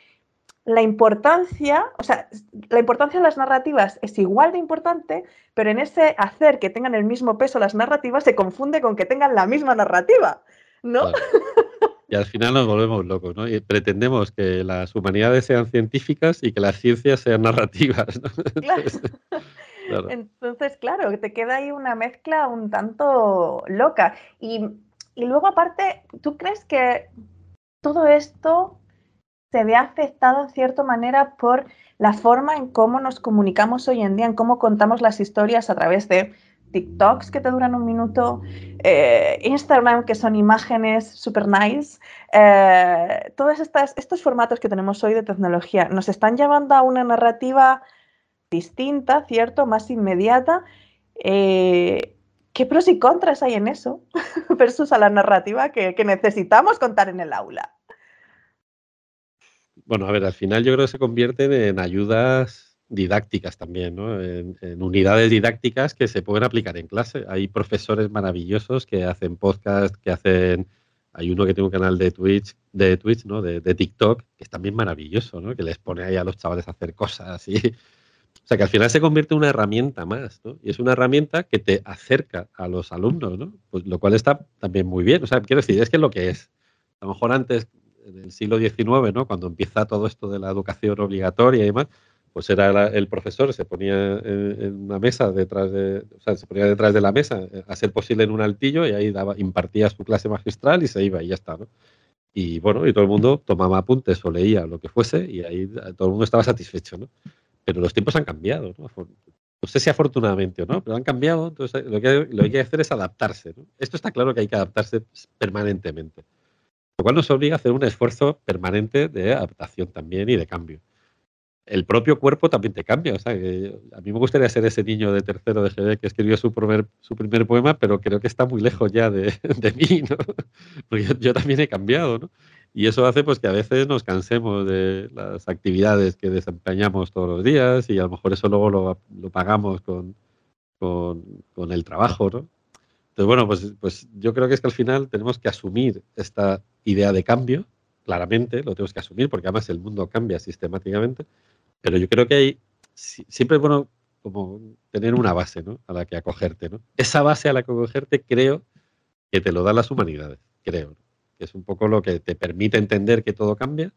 la importancia, o sea, la importancia de las narrativas es igual de importante, pero en ese hacer que tengan el mismo peso las narrativas se confunde con que tengan la misma narrativa, ¿no? Y al final nos volvemos locos, ¿no? Y pretendemos que las humanidades sean científicas y que las ciencias sean narrativas, ¿no? Claro. Entonces, claro, te queda ahí una mezcla un tanto loca. Y, y luego, aparte, ¿tú crees que todo esto se ve afectado en cierta manera por la forma en cómo nos comunicamos hoy en día, en cómo contamos las historias a través de TikToks que te duran un minuto, eh, Instagram que son imágenes super nice, eh, todos estos formatos que tenemos hoy de tecnología nos están llevando a una narrativa distinta, ¿cierto? Más inmediata. Eh, ¿Qué pros y contras hay en eso versus a la narrativa que necesitamos contar en el aula? Bueno, a ver, al final yo creo que se convierten en ayudas didácticas también, ¿no? En, unidades didácticas que se pueden aplicar en clase. Hay profesores maravillosos que hacen podcast, que hacen... Hay uno que tiene un canal de Twitch, de Twitch, ¿no? De, TikTok, que es también maravilloso, ¿no? Que les pone ahí a los chavales a hacer cosas así. O sea, que al final se convierte en una herramienta más, ¿no? Y es una herramienta que te acerca a los alumnos, ¿no? Pues lo cual está también muy bien. O sea, quiero decir, es que es lo que es. A lo mejor antes en el siglo XIX, ¿no? cuando empieza todo esto de la educación obligatoria y demás, pues era el profesor, se ponía en, una mesa detrás de, o sea, se ponía detrás de la mesa, eh, a ser posible en un altillo, y ahí daba, impartía su clase magistral y se iba y ya está, ¿no? Y bueno, y todo el mundo tomaba apuntes o leía lo que fuese y ahí todo el mundo estaba satisfecho, ¿no? Pero los tiempos han cambiado, ¿no? No sé si afortunadamente o no, pero han cambiado, entonces lo que, lo que hay que hacer es adaptarse, ¿no? Esto está claro que hay que adaptarse permanentemente lo cual nos obliga a hacer un esfuerzo permanente de adaptación también y de cambio. El propio cuerpo también te cambia. O sea, a mí me gustaría ser ese niño de tercero de GB que escribió su primer, su primer poema, pero creo que está muy lejos ya de, mí, ¿no? Porque yo, también he cambiado, ¿no? Y eso hace pues que a veces nos cansemos de las actividades que desempeñamos todos los días y a lo mejor eso luego lo, lo pagamos con, con, con, el trabajo, ¿no? Entonces, bueno, pues, pues yo creo que es que al final tenemos que asumir esta idea de cambio, claramente, lo tenemos que asumir, porque además el mundo cambia sistemáticamente, pero yo creo que hay, siempre es bueno como tener una base ¿no? a la que acogerte. ¿no? Esa base a la que acogerte creo que te lo dan las humanidades, creo. Que es un poco lo que te permite entender que todo cambia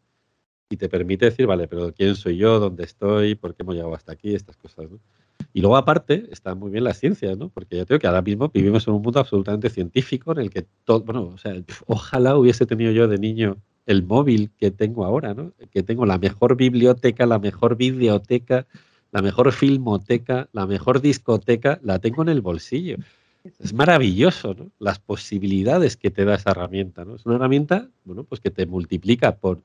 y te permite decir, vale, pero ¿quién soy yo? ¿Dónde estoy? ¿Por qué hemos llegado hasta aquí? Estas cosas. ¿no? Y luego, aparte, está muy bien la ciencia, ¿no? Porque yo creo que ahora mismo vivimos en un mundo absolutamente científico en el que todo, bueno, o sea, ojalá hubiese tenido yo de niño el móvil que tengo ahora, ¿no? Que tengo la mejor biblioteca, la mejor biblioteca, la mejor filmoteca, la mejor discoteca, la tengo en el bolsillo. Es maravilloso, ¿no? Las posibilidades que te da esa herramienta, ¿no? Es una herramienta, bueno, pues que te multiplica por,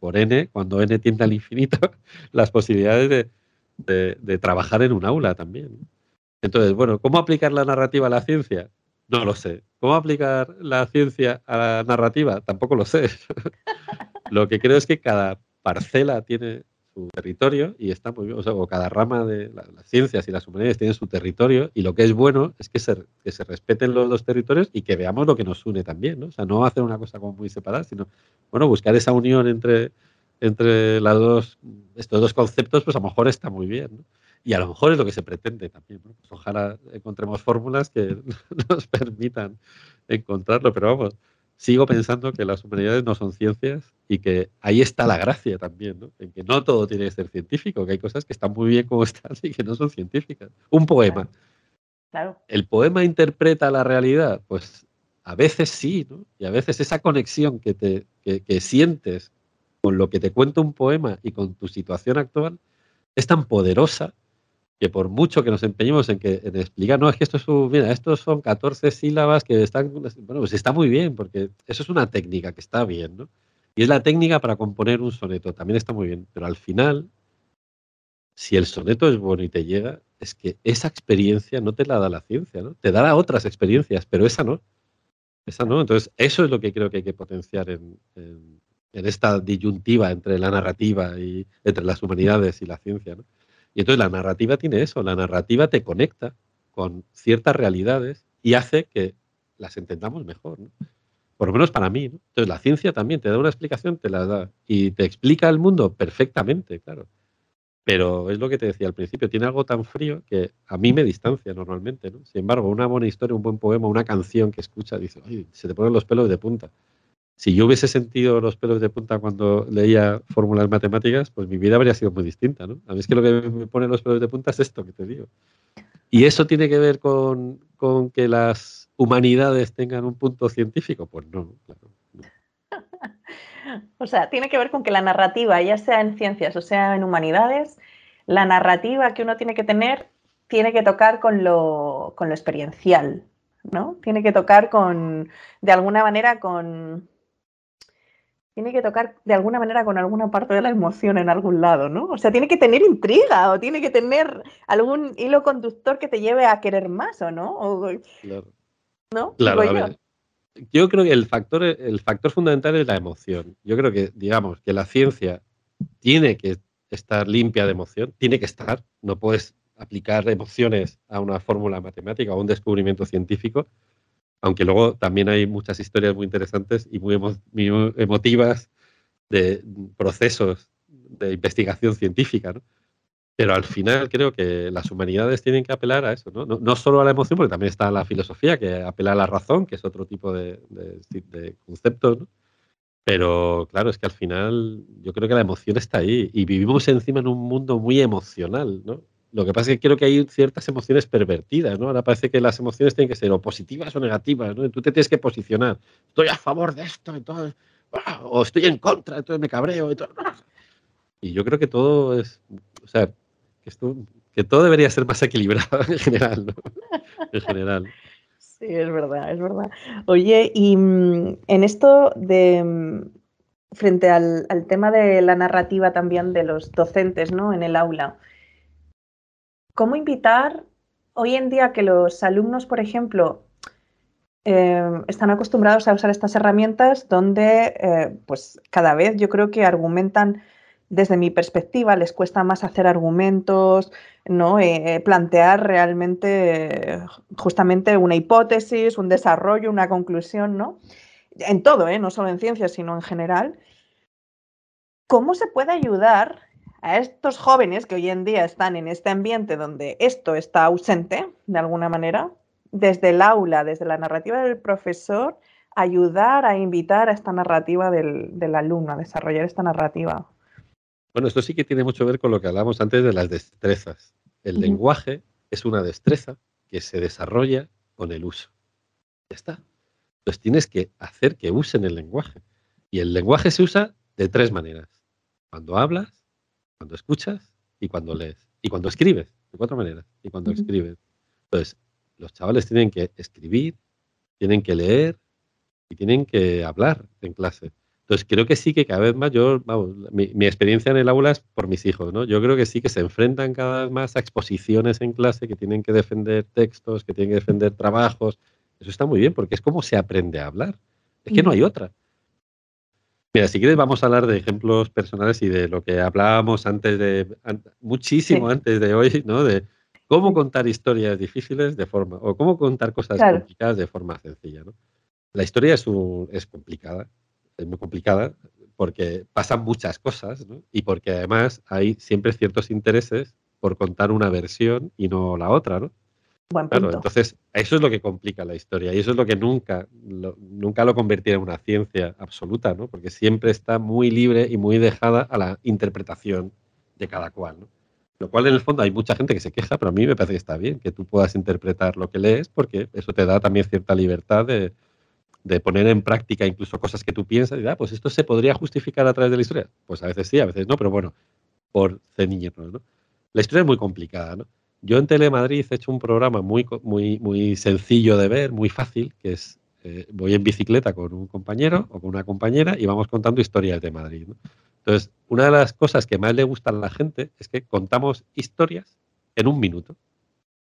por n, cuando n tiende al infinito, las posibilidades de, de, trabajar en un aula también. Entonces, bueno, ¿cómo aplicar la narrativa a la ciencia? No lo sé. ¿Cómo aplicar la ciencia a la narrativa? Tampoco lo sé. lo que creo es que cada parcela tiene su territorio y está muy bien, o, sea, cada rama de las ciencias y las humanidades tienen su territorio y lo que es bueno es que se, que se respeten los dos territorios y que veamos lo que nos une también, ¿no? O sea, no hacer una cosa como muy separada, sino, bueno, buscar esa unión entre, entre las dos, estos dos conceptos, pues a lo mejor está muy bien. Y a lo mejor es lo que se pretende también. Pues ojalá encontremos fórmulas que nos permitan encontrarlo, pero vamos, sigo pensando que las humanidades no son ciencias y que ahí está la gracia también, ¿no? en que no todo tiene que ser científico, que hay cosas que están muy bien como están y que no son científicas. Un poema. Claro. ¿El poema interpreta la realidad? Pues a veces sí, ¿no? Y a veces esa conexión que, te, que, sientes con lo que te cuenta un poema y con tu situación actual es tan poderosa que por mucho que nos empeñemos en, que, en explicar, no, es que esto es mira, estos son 14 sílabas que están, bueno, pues está muy bien, porque eso es una técnica que está bien, ¿no? Y es la técnica para componer un soneto, también está muy bien, pero al final, si el soneto es bueno y te llega, es que esa experiencia no te la da la ciencia, ¿no? Te dará otras experiencias, pero esa no. Esa no. Entonces, eso es lo que creo que hay que potenciar en, esta disyuntiva entre la narrativa y entre las humanidades y la ciencia, ¿no? Y entonces la narrativa tiene eso, la narrativa te conecta con ciertas realidades y hace que las entendamos mejor, ¿no? Por lo menos para mí, ¿no? Entonces la ciencia también te da una explicación, te la da y te explica el mundo perfectamente, claro. Pero es lo que te decía al principio, tiene algo tan frío que a mí me distancia normalmente. ¿no? Sin embargo, una buena historia, un buen poema, una canción que escucha, dice, se te ponen los pelos de punta. Si yo hubiese sentido los pelos de punta cuando leía fórmulas matemáticas, pues mi vida habría sido muy distinta. ¿no? A mí es que lo que me pone los pelos de punta es esto que te digo. ¿Y eso tiene que ver con, con que las humanidades tengan un punto científico? Pues no, claro. O sea, tiene que ver con que la narrativa, ya sea en ciencias o sea en humanidades, la narrativa que uno tiene que tener tiene que tocar con lo, con lo experiencial, ¿no? Tiene que tocar con, de alguna manera, con... Tiene que tocar de alguna manera con alguna parte de la emoción en algún lado, ¿no? O sea, tiene que tener intriga o tiene que tener algún hilo conductor que te lleve a querer más, ¿o no? claro. ¿No? Claro, a ver, yo creo que el factor, el factor fundamental es la emoción. Yo creo que, digamos, que la ciencia tiene que estar limpia de emoción, tiene que estar, no puedes aplicar emociones a una fórmula matemática o a un descubrimiento científico, aunque luego también hay muchas historias muy interesantes y muy, emotivas de procesos de investigación científica. Pero al final creo que las humanidades tienen que apelar a eso, ¿no? No, solo a la emoción, porque también está la filosofía, que apela a la razón, que es otro tipo de, de, conceptos. Pero claro, es que al final yo creo que la emoción está ahí y vivimos encima en un mundo muy emocional, ¿no? Lo que pasa es que creo que hay ciertas emociones pervertidas, ¿no? Ahora parece que las emociones tienen que ser o positivas o negativas, ¿no? tú te tienes que posicionar. Estoy a favor de esto, entonces, o estoy en contra, entonces me cabreo. Y yo creo que todo es, o sea, que, esto, que todo debería ser más equilibrado en general, ¿no? En general. Sí, es verdad, es verdad. Oye, y mm, en esto de mm, frente al, tema de la narrativa también de los docentes, ¿no? En el aula. ¿Cómo invitar hoy en día que los alumnos, por ejemplo, em, están acostumbrados a usar estas herramientas donde, eh, pues, cada vez yo creo que argumentan desde mi perspectiva, les cuesta más hacer argumentos, ¿no? Eh, eh, plantear realmente justamente una hipótesis, un desarrollo, una conclusión, ¿no? En todo, no solo en ciencias, sino en general. ¿Cómo se puede ayudar a estos jóvenes que hoy en día están en este ambiente donde esto está ausente, de alguna manera, desde el aula, desde la narrativa del profesor, ayudar a invitar a esta narrativa del, del alumno, a desarrollar esta narrativa? Bueno, esto sí que tiene mucho que ver con lo que hablábamos antes de las destrezas. El lenguaje es una destreza que se desarrolla con el uso. Ya está. Entonces tienes que hacer que usen el lenguaje. Y el lenguaje se usa de tres maneras. Cuando hablas, cuando escuchas y cuando lees. Y cuando escribes, de cuatro maneras. Y cuando escribes. Entonces, los chavales tienen que escribir, tienen que leer y tienen que hablar en clase. Entonces creo que sí que cada vez más, yo, vamos, mi, experiencia en el aula es por mis hijos, ¿no? Yo creo que sí que se enfrentan cada vez más a exposiciones en clase que tienen que defender textos, que tienen que defender trabajos. Eso está muy bien porque es como se aprende a hablar. Es que no hay otra. Mira, si quieres vamos a hablar de ejemplos personales y de lo que hablábamos antes de, muchísimo antes de hoy, ¿no? De cómo contar historias difíciles de forma, o cómo contar cosas complicadas de forma sencilla, ¿no? La historia es, es complicada, es muy complicada porque pasan muchas cosas y porque además hay siempre ciertos intereses por contar una versión y no la otra, ¿no? Claro, entonces eso es lo que complica la historia y eso es lo que nunca lo, nunca lo convertirá en una ciencia absoluta, ¿no? Porque siempre está muy libre y muy dejada a la interpretación de cada cual, ¿no? Lo cual en el fondo hay mucha gente que se queja, pero a mí me parece que está bien que tú puedas interpretar lo que lees porque eso te da también cierta libertad de, de poner en práctica incluso cosas que tú piensas y, ah, pues esto se podría justificar a través de la historia. Pues a veces sí, a veces no, pero bueno, por ceñirnos, ¿no? La historia es muy complicada, ¿no? Yo en Telemadrid he hecho un programa muy, muy, muy sencillo de ver, muy fácil, que es eh, voy en bicicleta con un compañero o con una compañera y vamos contando historias de Madrid. Entonces, una de las cosas que más le gustan a la gente es que contamos historias en un minuto.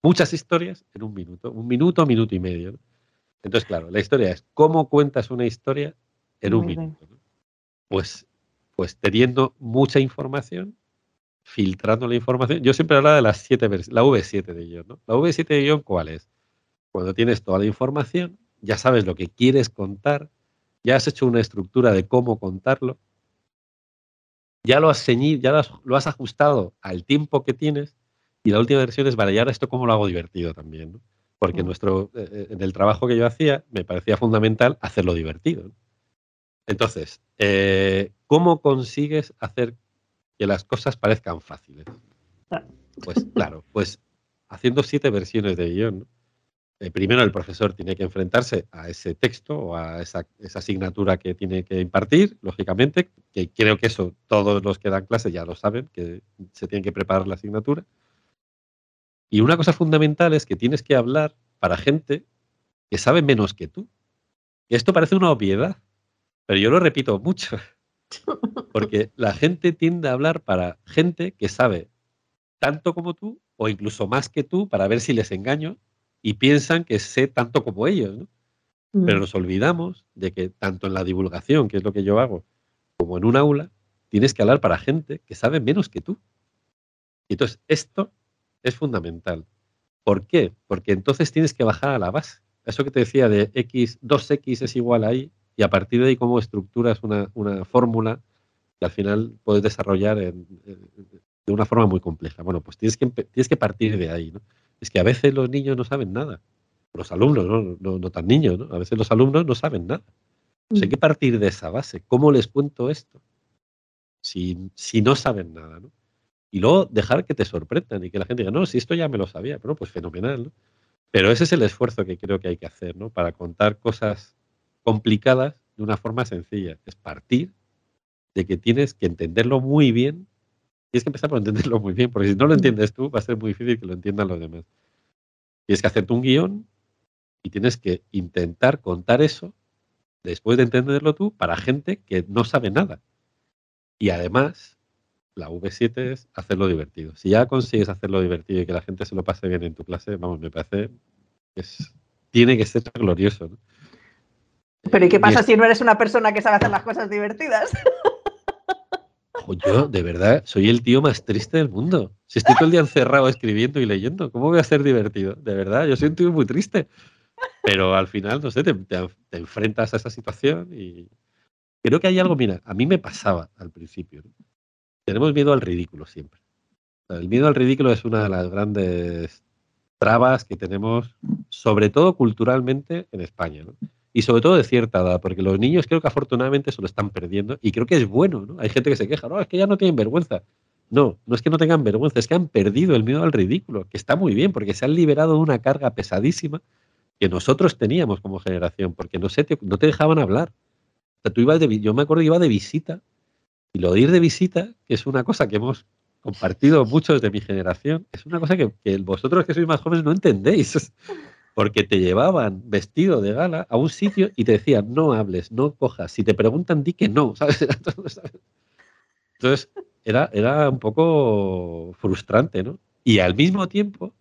Muchas historias en un minuto, un minuto, minuto y medio. Entonces, claro, la historia es cómo cuentas una historia en un minuto. Pues, pues teniendo mucha información, filtrando la información. Yo siempre hablaba de las siete la V7 de guion. ¿no? La V7 de guion, ¿cuál es? Cuando tienes toda la información, ya sabes lo que quieres contar, ya has hecho una estructura de cómo contarlo, ya lo has ceñido, ya lo has, ajustado al tiempo que tienes y la última versión es, vale, y ahora esto cómo lo hago divertido también, Porque mm. nuestro, eh, eh, en el trabajo que yo hacía me parecía fundamental hacerlo divertido. Entonces, eh, ¿cómo consigues hacer que las cosas parezcan fáciles? Pues claro, pues haciendo siete versiones de guion. Eh, primero el profesor tiene que enfrentarse a ese texto o a esa, asignatura que tiene que impartir, lógicamente, que creo que eso todos los que dan clase ya lo saben, que se tienen que preparar la asignatura. Y una cosa fundamental es que tienes que hablar para gente que sabe menos que tú. Esto parece una obviedad, pero yo lo repito mucho, porque la gente tiende a hablar para gente que sabe tanto como tú o incluso más que tú para ver si les engaño y piensan que sé tanto como ellos, ¿no? Pero mm. nos olvidamos de que tanto en la divulgación, que es lo que yo hago, como en un aula, tienes que hablar para gente que sabe menos que tú. Y entonces, esto es fundamental. ¿Por qué? Porque entonces tienes que bajar a la base. Eso que te decía de x, 2x es igual a y, y a partir de ahí cómo estructuras una, una fórmula que al final puedes desarrollar de una forma muy compleja. Bueno, pues tienes que, tienes que partir de ahí, ¿no? es que a veces los niños no saben nada. Los alumnos, no, no, tan niños, ¿no? A veces los alumnos no saben nada. hay mm. que partir de esa base. ¿Cómo les cuento esto? Si, si no saben nada, ¿no? Y luego dejar que te sorprendan y que la gente diga, no, si esto ya me lo sabía, pero pues fenomenal, ¿no? Pero ese es el esfuerzo que creo que hay que hacer, ¿no? Para contar cosas complicadas de una forma sencilla. Es partir de que tienes que entenderlo muy bien Tienes que empezar por entenderlo muy bien, porque si no lo entiendes tú, va a ser muy difícil que lo entiendan los demás. Tienes que hacerte un guion y tienes que intentar contar eso después de entenderlo tú para gente que no sabe nada. Y además, la V7 es hacerlo divertido. Si ya consigues hacerlo divertido y que la gente se lo pase bien en tu clase, vamos, me parece que tiene que ser glorioso. Pero ¿y qué pasa si no eres una persona que sabe hacer las cosas divertidas? yo, de verdad, soy el tío más triste del mundo. Si estoy todo el día encerrado escribiendo y leyendo, ¿cómo voy a ser divertido? De verdad, yo soy un tío muy triste. Pero al final, no sé, te, enfrentas a esa situación y creo que hay algo, mira, a mí me pasaba al principio. Tenemos miedo al ridículo siempre. El miedo al ridículo es una de las grandes trabas que tenemos, sobre todo culturalmente, en España. ¿no? Y sobre todo de cierta edad, porque los niños creo que afortunadamente se lo están perdiendo y creo que es bueno, ¿no? Hay gente que se queja, no, es que ya no tienen vergüenza. No, no es que no tengan vergüenza, es que han perdido el miedo al ridículo, que está muy bien, porque se han liberado de una carga pesadísima que nosotros teníamos como generación, porque no, te, no te dejaban hablar. O sea, tú ibas de, yo me acuerdo que iba de visita, y lo de ir de visita, que es una cosa que hemos compartido muchos de mi generación, es una cosa que, que vosotros que sois más jóvenes no entendéis porque te llevaban vestido de gala a un sitio y te decían, no hables, no cojas. Si te preguntan, di que no, ¿sabes? Entonces, era, era un poco frustrante, ¿no? Y al mismo tiempo,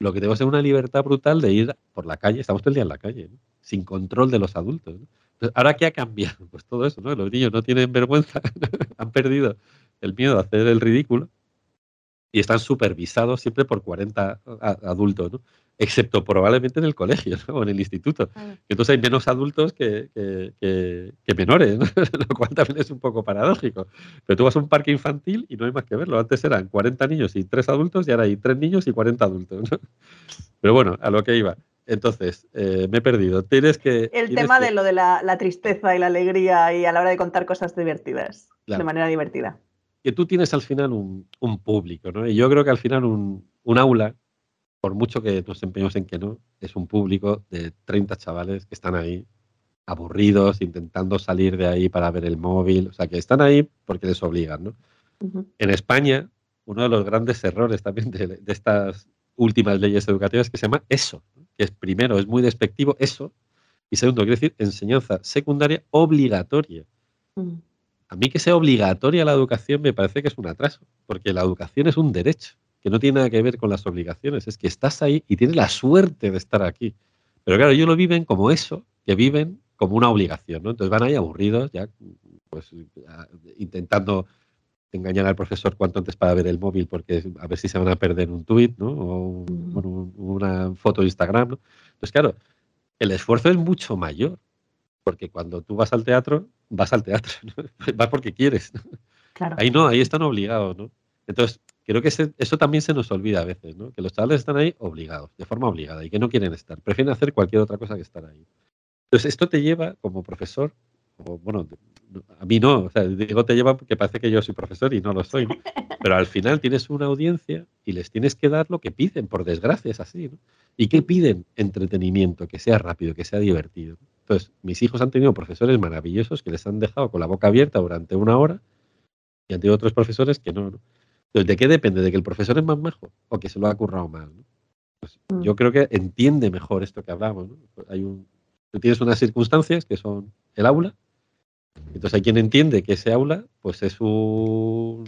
lo que tenemos es una libertad brutal de ir por la calle, estamos todo el día en la calle, sin control de los adultos. Entonces, ¿ahora qué ha cambiado? Pues todo eso, ¿no? Los niños no tienen vergüenza, han perdido el miedo a hacer el ridículo y están supervisados siempre por 40 adultos, ¿no? excepto probablemente en el colegio o en el instituto. Entonces hay menos adultos que, menores, lo cual también es un poco paradójico. Pero tú vas a un parque infantil y no hay más que verlo. Antes eran 40 niños y 3 adultos y ahora hay 3 niños y 40 adultos. Pero bueno, a lo que iba. Entonces, eh, me he perdido. Tienes que. El tema de lo de la, tristeza y la alegría y a la hora de contar cosas divertidas, de manera divertida. Que tú tienes al final un, público, ¿no? Y yo creo que al final un, un aula por mucho que nos empeñemos en que no, es un público de 30 chavales que están ahí aburridos, intentando salir de ahí para ver el móvil, o sea, que están ahí porque les obligan, ¿no? En España, uno de los grandes errores también de, estas últimas leyes educativas es que se llama eso, que es primero, es muy despectivo eso, y segundo, quiere decir enseñanza secundaria obligatoria. A mí que sea obligatoria la educación me parece que es un atraso, porque la educación es un derecho, que no tiene nada que ver con las obligaciones, es que estás ahí y tienes la suerte de estar aquí. Pero claro, ellos lo viven como eso, que viven como una obligación, ¿no? Entonces van ahí aburridos, ya, pues intentando engañar al profesor cuanto antes para ver el móvil, porque a ver si se van a perder un tuit, ¿no? O una foto de Instagram, ¿no? Entonces, claro, el esfuerzo es mucho mayor, porque cuando tú vas al teatro, vas al teatro, vas porque quieres. Claro. Ahí no, ahí están obligados, ¿no? Entonces, creo que eso también se nos olvida a veces, ¿no? Que los chavales están ahí obligados, de forma obligada, y que no quieren estar, prefieren hacer cualquier otra cosa que estar ahí. Entonces, esto te lleva, como profesor, o, bueno, a mí no, o sea, digo te lleva porque parece que yo soy profesor y no lo soy, pero al final tienes una audiencia y les tienes que dar lo que piden, por desgracia es así, ¿no? ¿Y qué piden? Entretenimiento, que sea rápido, que sea divertido. Entonces, mis hijos han tenido profesores maravillosos que les han dejado con la boca abierta durante una hora y han tenido otros profesores que no. Entonces, ¿de qué depende? ¿De que el profesor es más majo o que se lo ha currado mal? Pues mm. Yo creo que entiende mejor esto que hablamos. Hay un, tú tienes unas circunstancias que son el aula, entonces hay quien entiende que ese aula pues es un,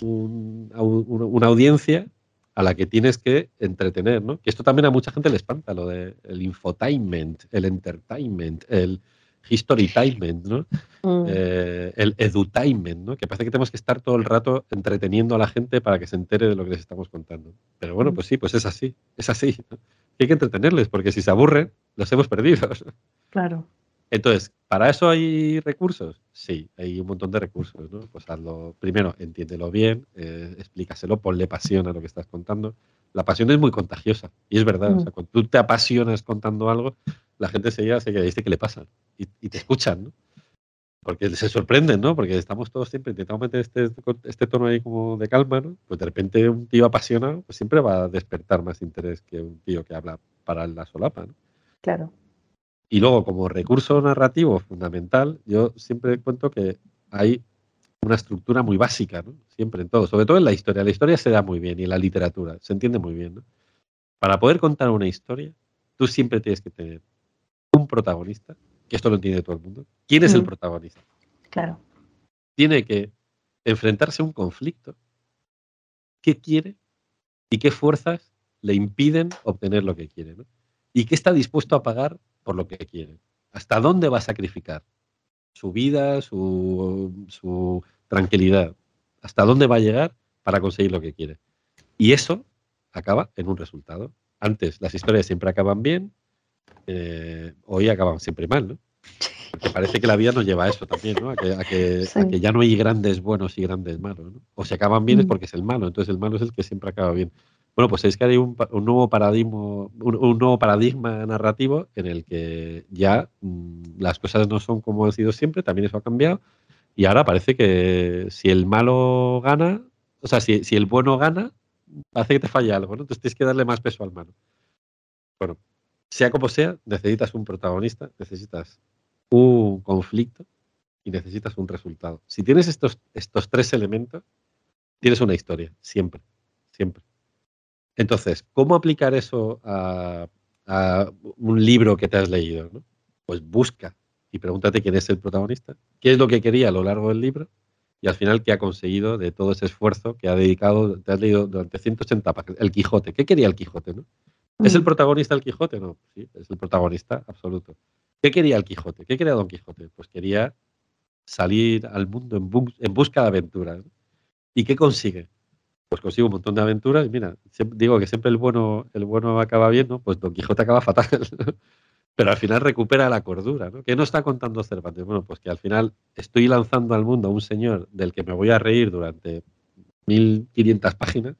una audiencia a la que tienes que entretener, ¿no? Que esto también a mucha gente le espanta, lo del el infotainment, el entertainment, el historytainment, ¿no? Mm. Eh, el edutainment, ¿no? Que parece que tenemos que estar todo el rato entreteniendo a la gente para que se entere de lo que les estamos contando. Pero bueno, mm. pues sí, pues es así, es así. Hay que entretenerles, porque si se aburren, los hemos perdido. Claro. Entonces, ¿para eso hay recursos? Sí, hay un montón de recursos, ¿no? Pues hazlo, primero, entiéndelo bien, eh, explícaselo, ponle pasión a lo que estás contando. La pasión es muy contagiosa, y es verdad, o sea, mm. cuando tú te apasionas contando algo, la gente se se queda, dice que le pasa? Y, te escuchan, ¿no? Porque se sorprenden, ¿no? Porque estamos todos siempre intentando meter este, este tono ahí como de calma, ¿no? Pues de repente un tío apasionado, pues siempre va a despertar más interés que un tío que habla para la solapa, ¿no? Claro. Y luego, como recurso narrativo fundamental, yo siempre cuento que hay una estructura muy básica, ¿no? Siempre en todo, sobre todo en la historia. La historia se da muy bien y en la literatura, se entiende muy bien, ¿no? Para poder contar una historia, tú siempre tienes que tener un protagonista, que esto lo entiende todo el mundo. ¿Quién es el protagonista? Claro. Tiene que enfrentarse a un conflicto. ¿Qué quiere y qué fuerzas le impiden obtener lo que quiere? ¿no? ¿Y qué está dispuesto a pagar por lo que quiere. ¿Hasta dónde va a sacrificar? Su vida, su, tranquilidad. ¿Hasta dónde va a llegar para conseguir lo que quiere? Y eso acaba en un resultado. Antes las historias siempre acaban bien, eh, hoy acaban siempre mal, ¿no? Porque parece que la vida nos lleva a eso también, ¿no? A que, ya no hay grandes buenos y grandes malos, ¿no? O se acaban bien es mm. porque es el malo, entonces el malo es el que siempre acaba bien. Bueno, pues es que hay un, nuevo paradigma, un, nuevo paradigma narrativo en el que ya mm, las cosas no son como han sido siempre, también eso ha cambiado. Y ahora parece que si el malo gana, o sea, si, el bueno gana, parece que te falla algo, ¿no? Entonces tienes que darle más peso al malo. Bueno, sea como sea, necesitas un protagonista, necesitas un conflicto y necesitas un resultado. Si tienes estos, estos tres elementos, tienes una historia, siempre, siempre. Entonces, ¿cómo aplicar eso a, un libro que te has leído? Pues busca y pregúntate quién es el protagonista, qué es lo que quería a lo largo del libro y al final qué ha conseguido de todo ese esfuerzo que ha dedicado, te has leído durante 180 páginas. El Quijote, ¿qué quería el Quijote? ¿no? ¿Es el protagonista el Quijote? No, sí, es el protagonista absoluto. ¿Qué quería el Quijote? ¿Qué quería Don Quijote? Pues quería salir al mundo en, busca de aventuras. ¿Y qué consigue? Pues consigo un montón de aventuras y mira, digo que siempre el bueno, el bueno acaba bien, ¿no? Pues Don Quijote acaba fatal. Pero al final recupera la cordura, ¿no? ¿Qué no está contando Cervantes? Bueno, pues que al final estoy lanzando al mundo a un señor del que me voy a reír durante 1500 páginas,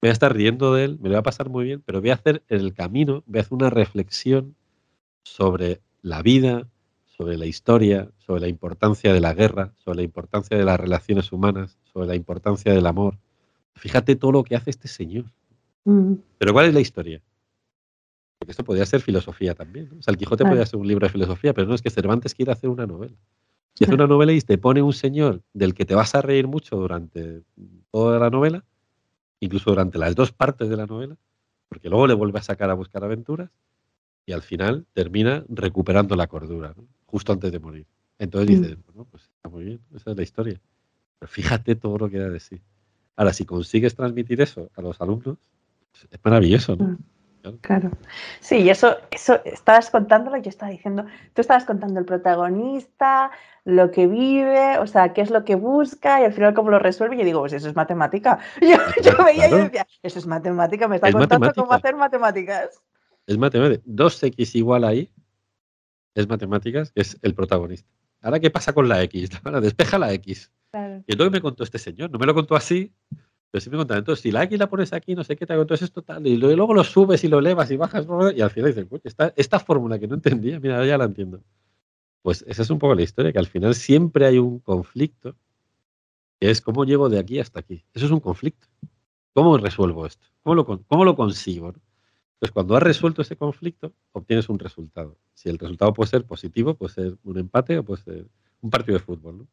voy a estar riendo de él, me lo voy a pasar muy bien, pero voy a hacer en el camino, voy a hacer una reflexión sobre la vida, sobre la historia, sobre la importancia de la guerra, sobre la importancia de las relaciones humanas, sobre la importancia del amor, Fíjate todo lo que hace este señor. Mm. Pero ¿cuál es la historia? Porque esto podría ser filosofía también. ¿no? O sea, el Quijote podría ser un libro de filosofía, pero no es que Cervantes quiere hacer una novela. Si hace una novela y te pone un señor del que te vas a reír mucho durante toda la novela, incluso durante las dos partes de la novela, porque luego le vuelve a sacar a buscar aventuras y al final termina recuperando la cordura, justo antes de morir. Entonces dices, mm. bueno, pues está muy bien, esa es la historia. Pero fíjate todo lo que da de sí. Ahora, si consigues transmitir eso a los alumnos, es maravilloso, ¿no? Mm. Claro. Sí, y eso, eso estabas contándolo, yo estaba diciendo, tú estabas contando el protagonista, lo que vive, o sea, qué es lo que busca y al final cómo lo resuelve. Y yo digo, pues eso es matemática. Yo, veía y decía, eso es matemática, me está contando cómo hacer matemáticas. Es matemática. 2x igual ahí es matemáticas, es el protagonista. Ahora, ¿qué pasa con la X? Ahora, despeja la X. Y es lo que me contó este señor. No me lo contó así, pero sí me contó. Entonces, si la X la pones aquí, no sé qué te entonces es total. Y luego lo subes y lo elevas y bajas. Y al final dices, esta, esta fórmula que no entendía, mira, ya la entiendo. Pues esa es un poco la historia, que al final siempre hay un conflicto, que es cómo llego de aquí hasta aquí. Eso es un conflicto. ¿Cómo resuelvo esto? ¿Cómo lo, cómo lo consigo? Entonces, cuando has resuelto ese conflicto, obtienes un resultado. Si el resultado puede ser positivo, puede ser un empate o puede ser un partido de fútbol.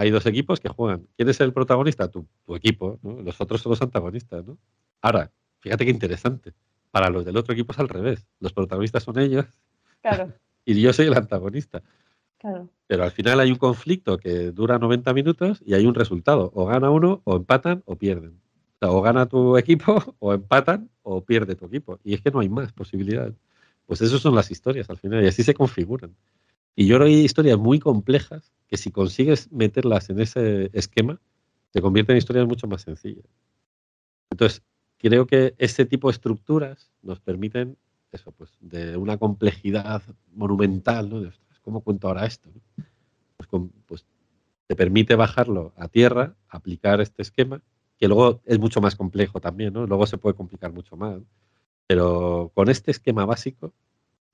Hay dos equipos que juegan. ¿Quién es el protagonista? Tu, tu equipo. Los otros son los antagonistas. ¿no? Ahora, fíjate qué interesante. Para los del otro equipo es al revés. Los protagonistas son ellos. Claro. y yo soy el antagonista. Claro. Pero al final hay un conflicto que dura 90 minutos y hay un resultado. O gana uno, o empatan, o pierden o gana tu equipo, o empatan, o pierde tu equipo. Y es que no hay más posibilidades. Pues esas son las historias al final, y así se configuran. Y yo creo que hay historias muy complejas que si consigues meterlas en ese esquema, se convierten en historias mucho más sencillas. Entonces, creo que ese tipo de estructuras nos permiten eso, pues, de una complejidad monumental, ¿no? ¿Cómo cuento ahora esto? Pues, pues te permite bajarlo a tierra, aplicar este esquema que luego es mucho más complejo también, ¿no? Luego se puede complicar mucho más. Pero con este esquema básico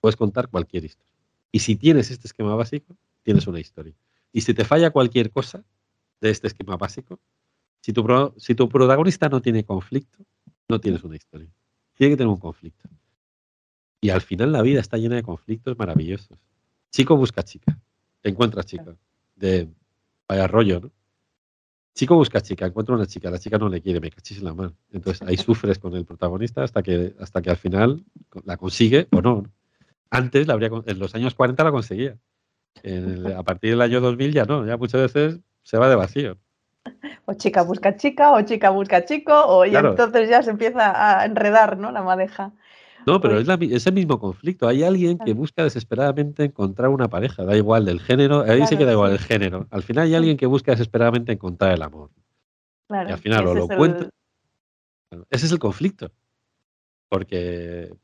puedes contar cualquier historia. Y si tienes este esquema básico, tienes una historia. Y si te falla cualquier cosa de este esquema básico, si tu, si tu protagonista no tiene conflicto, no tienes una historia. Tiene que tener un conflicto. Y al final la vida está llena de conflictos maravillosos. Chico busca chica, encuentra chica. De vaya rollo, ¿no? Chico busca chica, encuentra una chica, la chica no le quiere, me cachis en la mano. Entonces ahí sufres con el protagonista hasta que, hasta que al final la consigue o no. Antes, la habría, en los años 40 la conseguía. a partir del año 2000 ya no, ya muchas veces se va de vacío. O chica busca chica, o chica busca chico, o entonces ya se empieza a enredar ¿no? la madeja. No, pero es, el mismo conflicto. Hay alguien que busca desesperadamente encontrar una pareja, da igual del género, ahí sí que da igual el género. Al final hay alguien que busca desesperadamente encontrar el amor. y al final lo, lo cuenta. Ese es el conflicto. Porque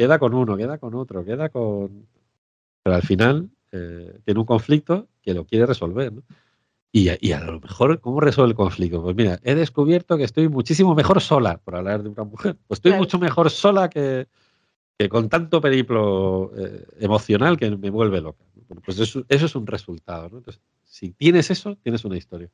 queda con uno, queda con otro, queda con. Pero al final eh, tiene un conflicto que lo quiere resolver. ¿no? Y, a lo mejor, ¿cómo resuelve el conflicto? Pues mira, he descubierto que estoy muchísimo mejor sola, por hablar de una mujer. Pues estoy mucho mejor sola que, con tanto periplo eh, emocional que me vuelve loca. pues eso, es un resultado. Entonces, si tienes eso, tienes una historia.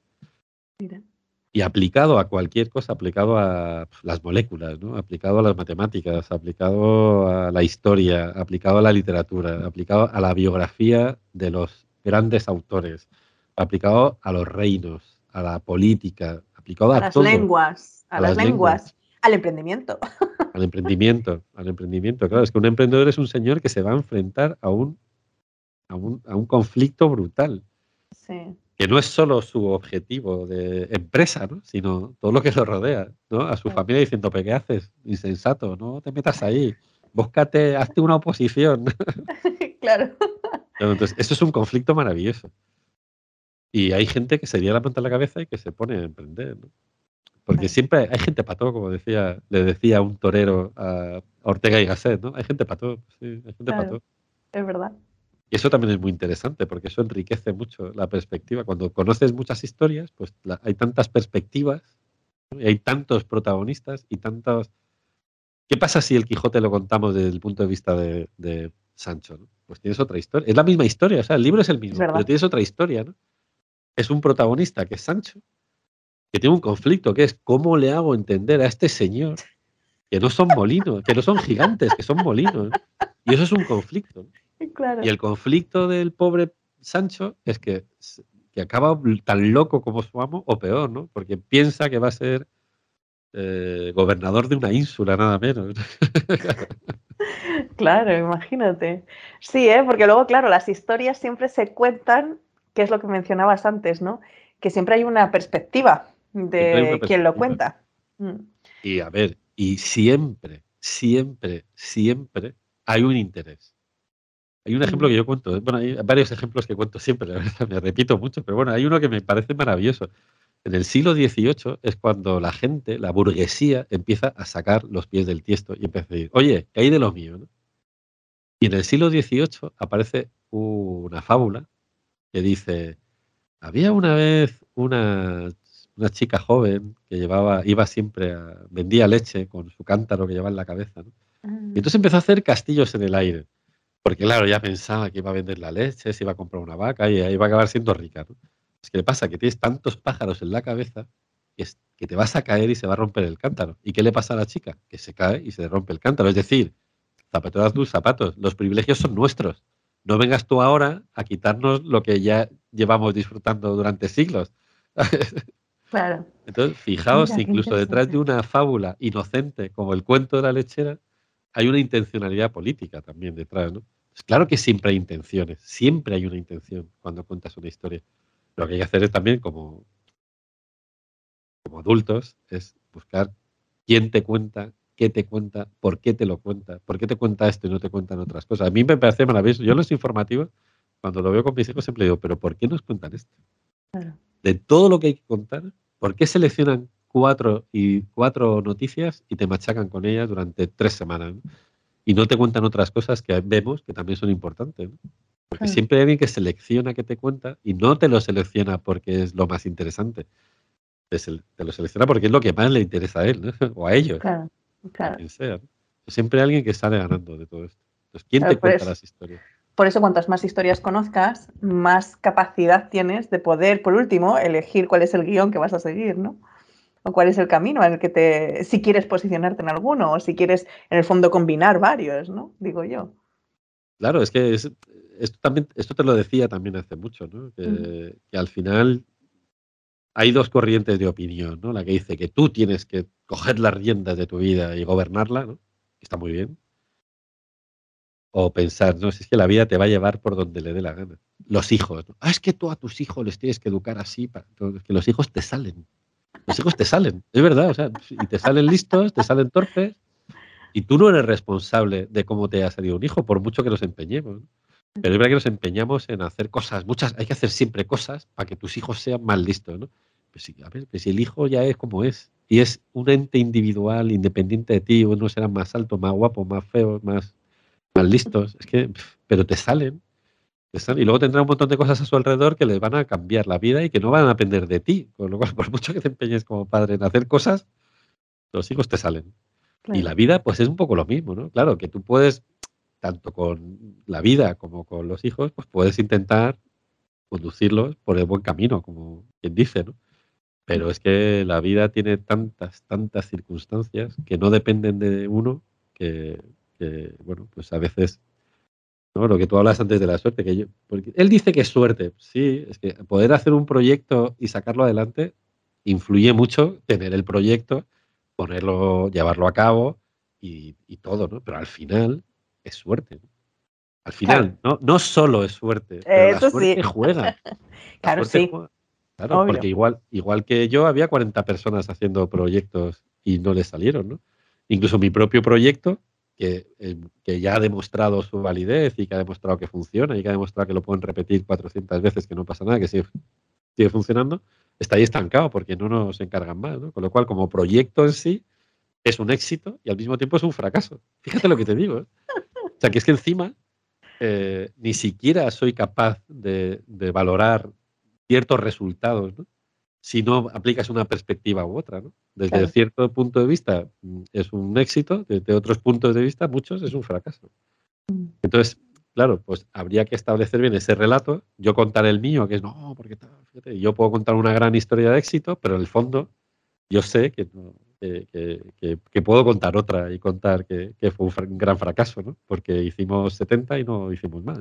Y aplicado a cualquier cosa, aplicado a las moléculas, ¿no? aplicado a las matemáticas, aplicado a la historia, aplicado a la literatura, aplicado a la biografía de los grandes autores aplicado a los reinos, a la política, aplicado a, las lenguas, a, las, lenguas, al emprendimiento. Al emprendimiento, al emprendimiento. Claro, es que un emprendedor es un señor que se va a enfrentar a un, a un, conflicto brutal. Sí. Que no es solo su objetivo de empresa, ¿no? sino todo lo que lo rodea, ¿no? A su familia diciendo, ¿qué haces? Insensato, no te metas ahí. Búscate, hazte una oposición. claro. Entonces, eso es un conflicto maravilloso. Y hay gente que se dio la manta en la cabeza y que se pone a emprender. Porque siempre hay gente para todo, como decía, le decía un torero a Ortega y Gasset, ¿no? Hay gente para todo, sí, hay gente para todo. Es verdad. Y eso también es muy interesante, porque eso enriquece mucho la perspectiva. Cuando conoces muchas historias, pues hay tantas perspectivas, y hay tantos protagonistas y tantos... ¿Qué pasa si el Quijote lo contamos desde el punto de vista de, Sancho? Pues tienes otra historia. Es la misma historia, o sea, el libro es el mismo, pero tienes otra historia, ¿no? es un protagonista que es Sancho, que tiene un conflicto, que es cómo le hago entender a este señor que no son molinos, que no son gigantes, que son molinos. Y eso es un conflicto. Y el conflicto del pobre Sancho es que, que acaba tan loco como su amo o peor, ¿no? Porque piensa que va a ser eh, gobernador de una ínsula, nada menos. Claro, imagínate. Sí, ¿eh? porque luego, claro, las historias siempre se cuentan, que es lo que mencionabas antes, ¿no? Que siempre hay una perspectiva de quien lo cuenta. Mm. Y a ver, y siempre, siempre, siempre hay un interés. Hay un ejemplo que yo cuento, bueno, hay varios ejemplos que cuento siempre, la verdad, me repito mucho, pero bueno, hay uno que me parece maravilloso. En el siglo XVIII es cuando la gente, la burguesía, empieza a sacar los pies del tiesto y empieza a decir, oye, ¿qué hay de lo mío? Y en el siglo XVIII aparece una fábula que dice, había una vez una, una chica joven que llevaba, iba siempre a, vendía leche con su cántaro que llevaba en la cabeza. Y ah. entonces empezó a hacer castillos en el aire. Porque claro, ya pensaba que iba a vender la leche, se iba a comprar una vaca y iba a acabar siendo rica. ¿no? ¿Qué le pasa? Que tienes tantos pájaros en la cabeza que, que, te vas a caer y se va a romper el cántaro. ¿Y qué le pasa a la chica? Que se cae y se rompe el cántaro. Es decir, zapateras tus zapatos. Los privilegios son nuestros. No vengas tú ahora a quitarnos lo que ya llevamos disfrutando durante siglos. Claro. Entonces, fijaos, incluso detrás de una fábula inocente como el cuento de la lechera, hay una intencionalidad política también detrás, ¿no? Claro que siempre hay intenciones, siempre hay una intención cuando cuentas una historia. Lo que hay que hacer es también como, como adultos es buscar quién te cuenta, qué te cuenta, por qué te lo cuenta, por qué te cuenta esto y no te cuentan otras cosas. A mí me parece maravilloso. Yo en los informativos, cuando lo veo con mis hijos, siempre digo, pero ¿por qué nos cuentan esto? De todo lo que hay que contar, ¿por qué seleccionan cuatro y cuatro noticias y te machacan con ellas durante tres semanas? Y no te cuentan otras cosas que vemos que también son importantes. Porque siempre hay alguien que selecciona que te cuenta y no te lo selecciona porque es lo más interesante. Te, lo selecciona porque es lo que más le interesa a él o a ellos. Claro, claro. Siempre hay alguien que sale ganando de todo esto. Entonces, ¿quién te cuenta las historias? Por eso, cuantas más historias conozcas, más capacidad tienes de poder, por último, elegir cuál es el guion que vas a seguir, ¿no? O cuál es el camino en el que te, si quieres posicionarte en alguno, o si quieres, en el fondo, combinar varios, ¿no? Digo yo. Claro, es que es, esto, también, esto te lo decía también hace mucho, ¿no? que, al final hay dos corrientes de opinión, ¿no? La que dice que tú tienes que coger las riendas de tu vida y gobernarla, ¿no? Está muy bien. O pensar, no, si es que la vida te va a llevar por donde le dé la gana. Los hijos, ¿no? Ah, es que tú a tus hijos les tienes que educar así, para... que los hijos te salen. Los hijos te salen, es verdad, o sea, y te salen listos, te salen torpes, y tú no eres responsable de cómo te ha salido un hijo, por mucho que nos empeñemos. Pero es verdad que nos empeñamos en hacer cosas, muchas, hay que hacer siempre cosas para que tus hijos sean más listos, ¿no? Pues sí, a ver, pues si el hijo ya es como es, y es un ente individual, independiente de ti, unos serán más altos, más guapos, más feos, más, más listos, es que, pero te salen, y luego tendrán un montón de cosas a su alrededor que les van a cambiar la vida y que no van a depender de ti, con lo cual, por mucho que te empeñes como padre en hacer cosas, los hijos te salen. Y la vida, pues es un poco lo mismo, ¿no? Claro, que tú puedes tanto con la vida como con los hijos, pues puedes intentar conducirlos por el buen camino, como quien dice, ¿no? Pero es que la vida tiene tantas, tantas circunstancias que no dependen de uno, que, bueno, pues a veces, ¿no? Lo que tú hablas antes de la suerte, que yo, porque él dice que es suerte, sí, es que poder hacer un proyecto y sacarlo adelante influye mucho tener el proyecto, ponerlo, llevarlo a cabo y, y todo, ¿no? Pero al final es suerte. Al final, no, no solo es suerte, pero la suerte juega. claro, sí. Claro, porque igual, igual que yo, había 40 personas haciendo proyectos y no les salieron, ¿no? Incluso mi propio proyecto, que, eh, que, ya ha demostrado su validez y que ha demostrado que funciona y que ha demostrado que lo pueden repetir 400 veces, que no pasa nada, que sigue, sigue funcionando, está ahí estancado porque no nos encargan más, ¿no? Con lo cual, como proyecto en sí, es un éxito y al mismo tiempo es un fracaso. Fíjate lo que te digo. ¿eh? O sea, que es que encima eh, ni siquiera soy capaz de, valorar ciertos resultados, ¿no? Si no aplicas una perspectiva u otra. ¿no? Desde cierto punto de vista mm, es un éxito, desde otros puntos de vista, muchos es un fracaso. Mm. Entonces, claro, pues habría que establecer bien ese relato, yo contar el mío, que es, no, porque fíjate, yo puedo contar una gran historia de éxito, pero en el fondo yo sé que, que, puedo contar otra y contar que, fue un, gran fracaso, ¿no? Porque hicimos 70 y no hicimos más.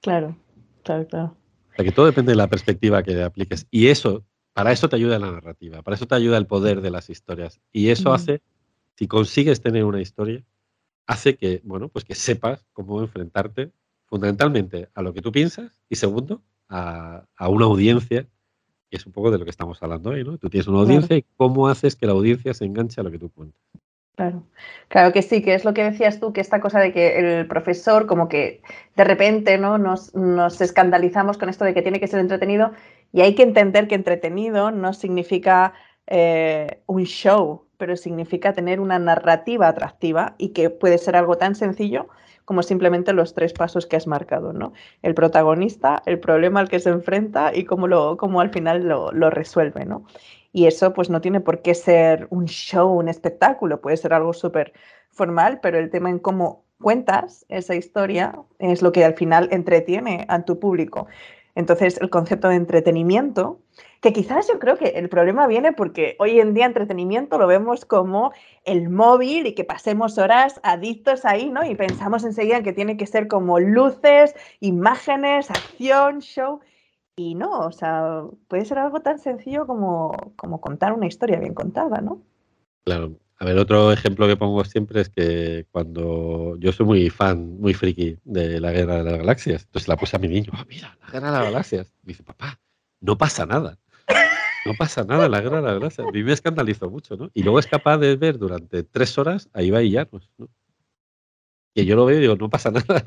Claro, claro, claro. O sea, que todo depende de la perspectiva que apliques. Y eso, para eso te ayuda la narrativa, para eso te ayuda el poder de las historias. Y eso hace, si consigues tener una historia, hace que, bueno, pues que sepas cómo enfrentarte fundamentalmente a lo que tú piensas y segundo, a, a una audiencia que es un poco de lo que estamos hablando hoy, ¿no? Tú tienes una audiencia y cómo haces que la audiencia se enganche a lo que tú cuentas. Claro, claro que sí, que es lo que decías tú, que esta cosa de que el profesor como que de repente ¿no? nos, nos escandalizamos con esto de que tiene que ser entretenido y hay que entender que entretenido no significa eh, un show, pero significa tener una narrativa atractiva y que puede ser algo tan sencillo como simplemente los tres pasos que has marcado, ¿no? El protagonista, el problema al que se enfrenta y cómo, lo, cómo al final lo, lo resuelve, ¿no? Y eso pues no tiene por qué ser un show, un espectáculo, puede ser algo súper formal, pero el tema en cómo cuentas esa historia es lo que al final entretiene a tu público. Entonces, el concepto de entretenimiento, que quizás yo creo que el problema viene porque hoy en día entretenimiento lo vemos como el móvil y que pasemos horas adictos ahí, ¿no? Y pensamos enseguida que tiene que ser como luces, imágenes, acción, show. Y no, o sea, puede ser algo tan sencillo como, como contar una historia bien contada, ¿no? Claro. A ver, otro ejemplo que pongo siempre es que cuando yo soy muy fan, muy friki de la Guerra de las Galaxias, entonces la puse a mi niño, oh, mira, la Guerra de las Galaxias. Y dice, papá, no pasa nada. No pasa nada la Guerra de las Galaxias. A mí me escandalizó mucho, ¿no? Y luego es capaz de ver durante tres horas a Ibai Llanos, ¿no? Que yo lo veo y digo, no pasa nada.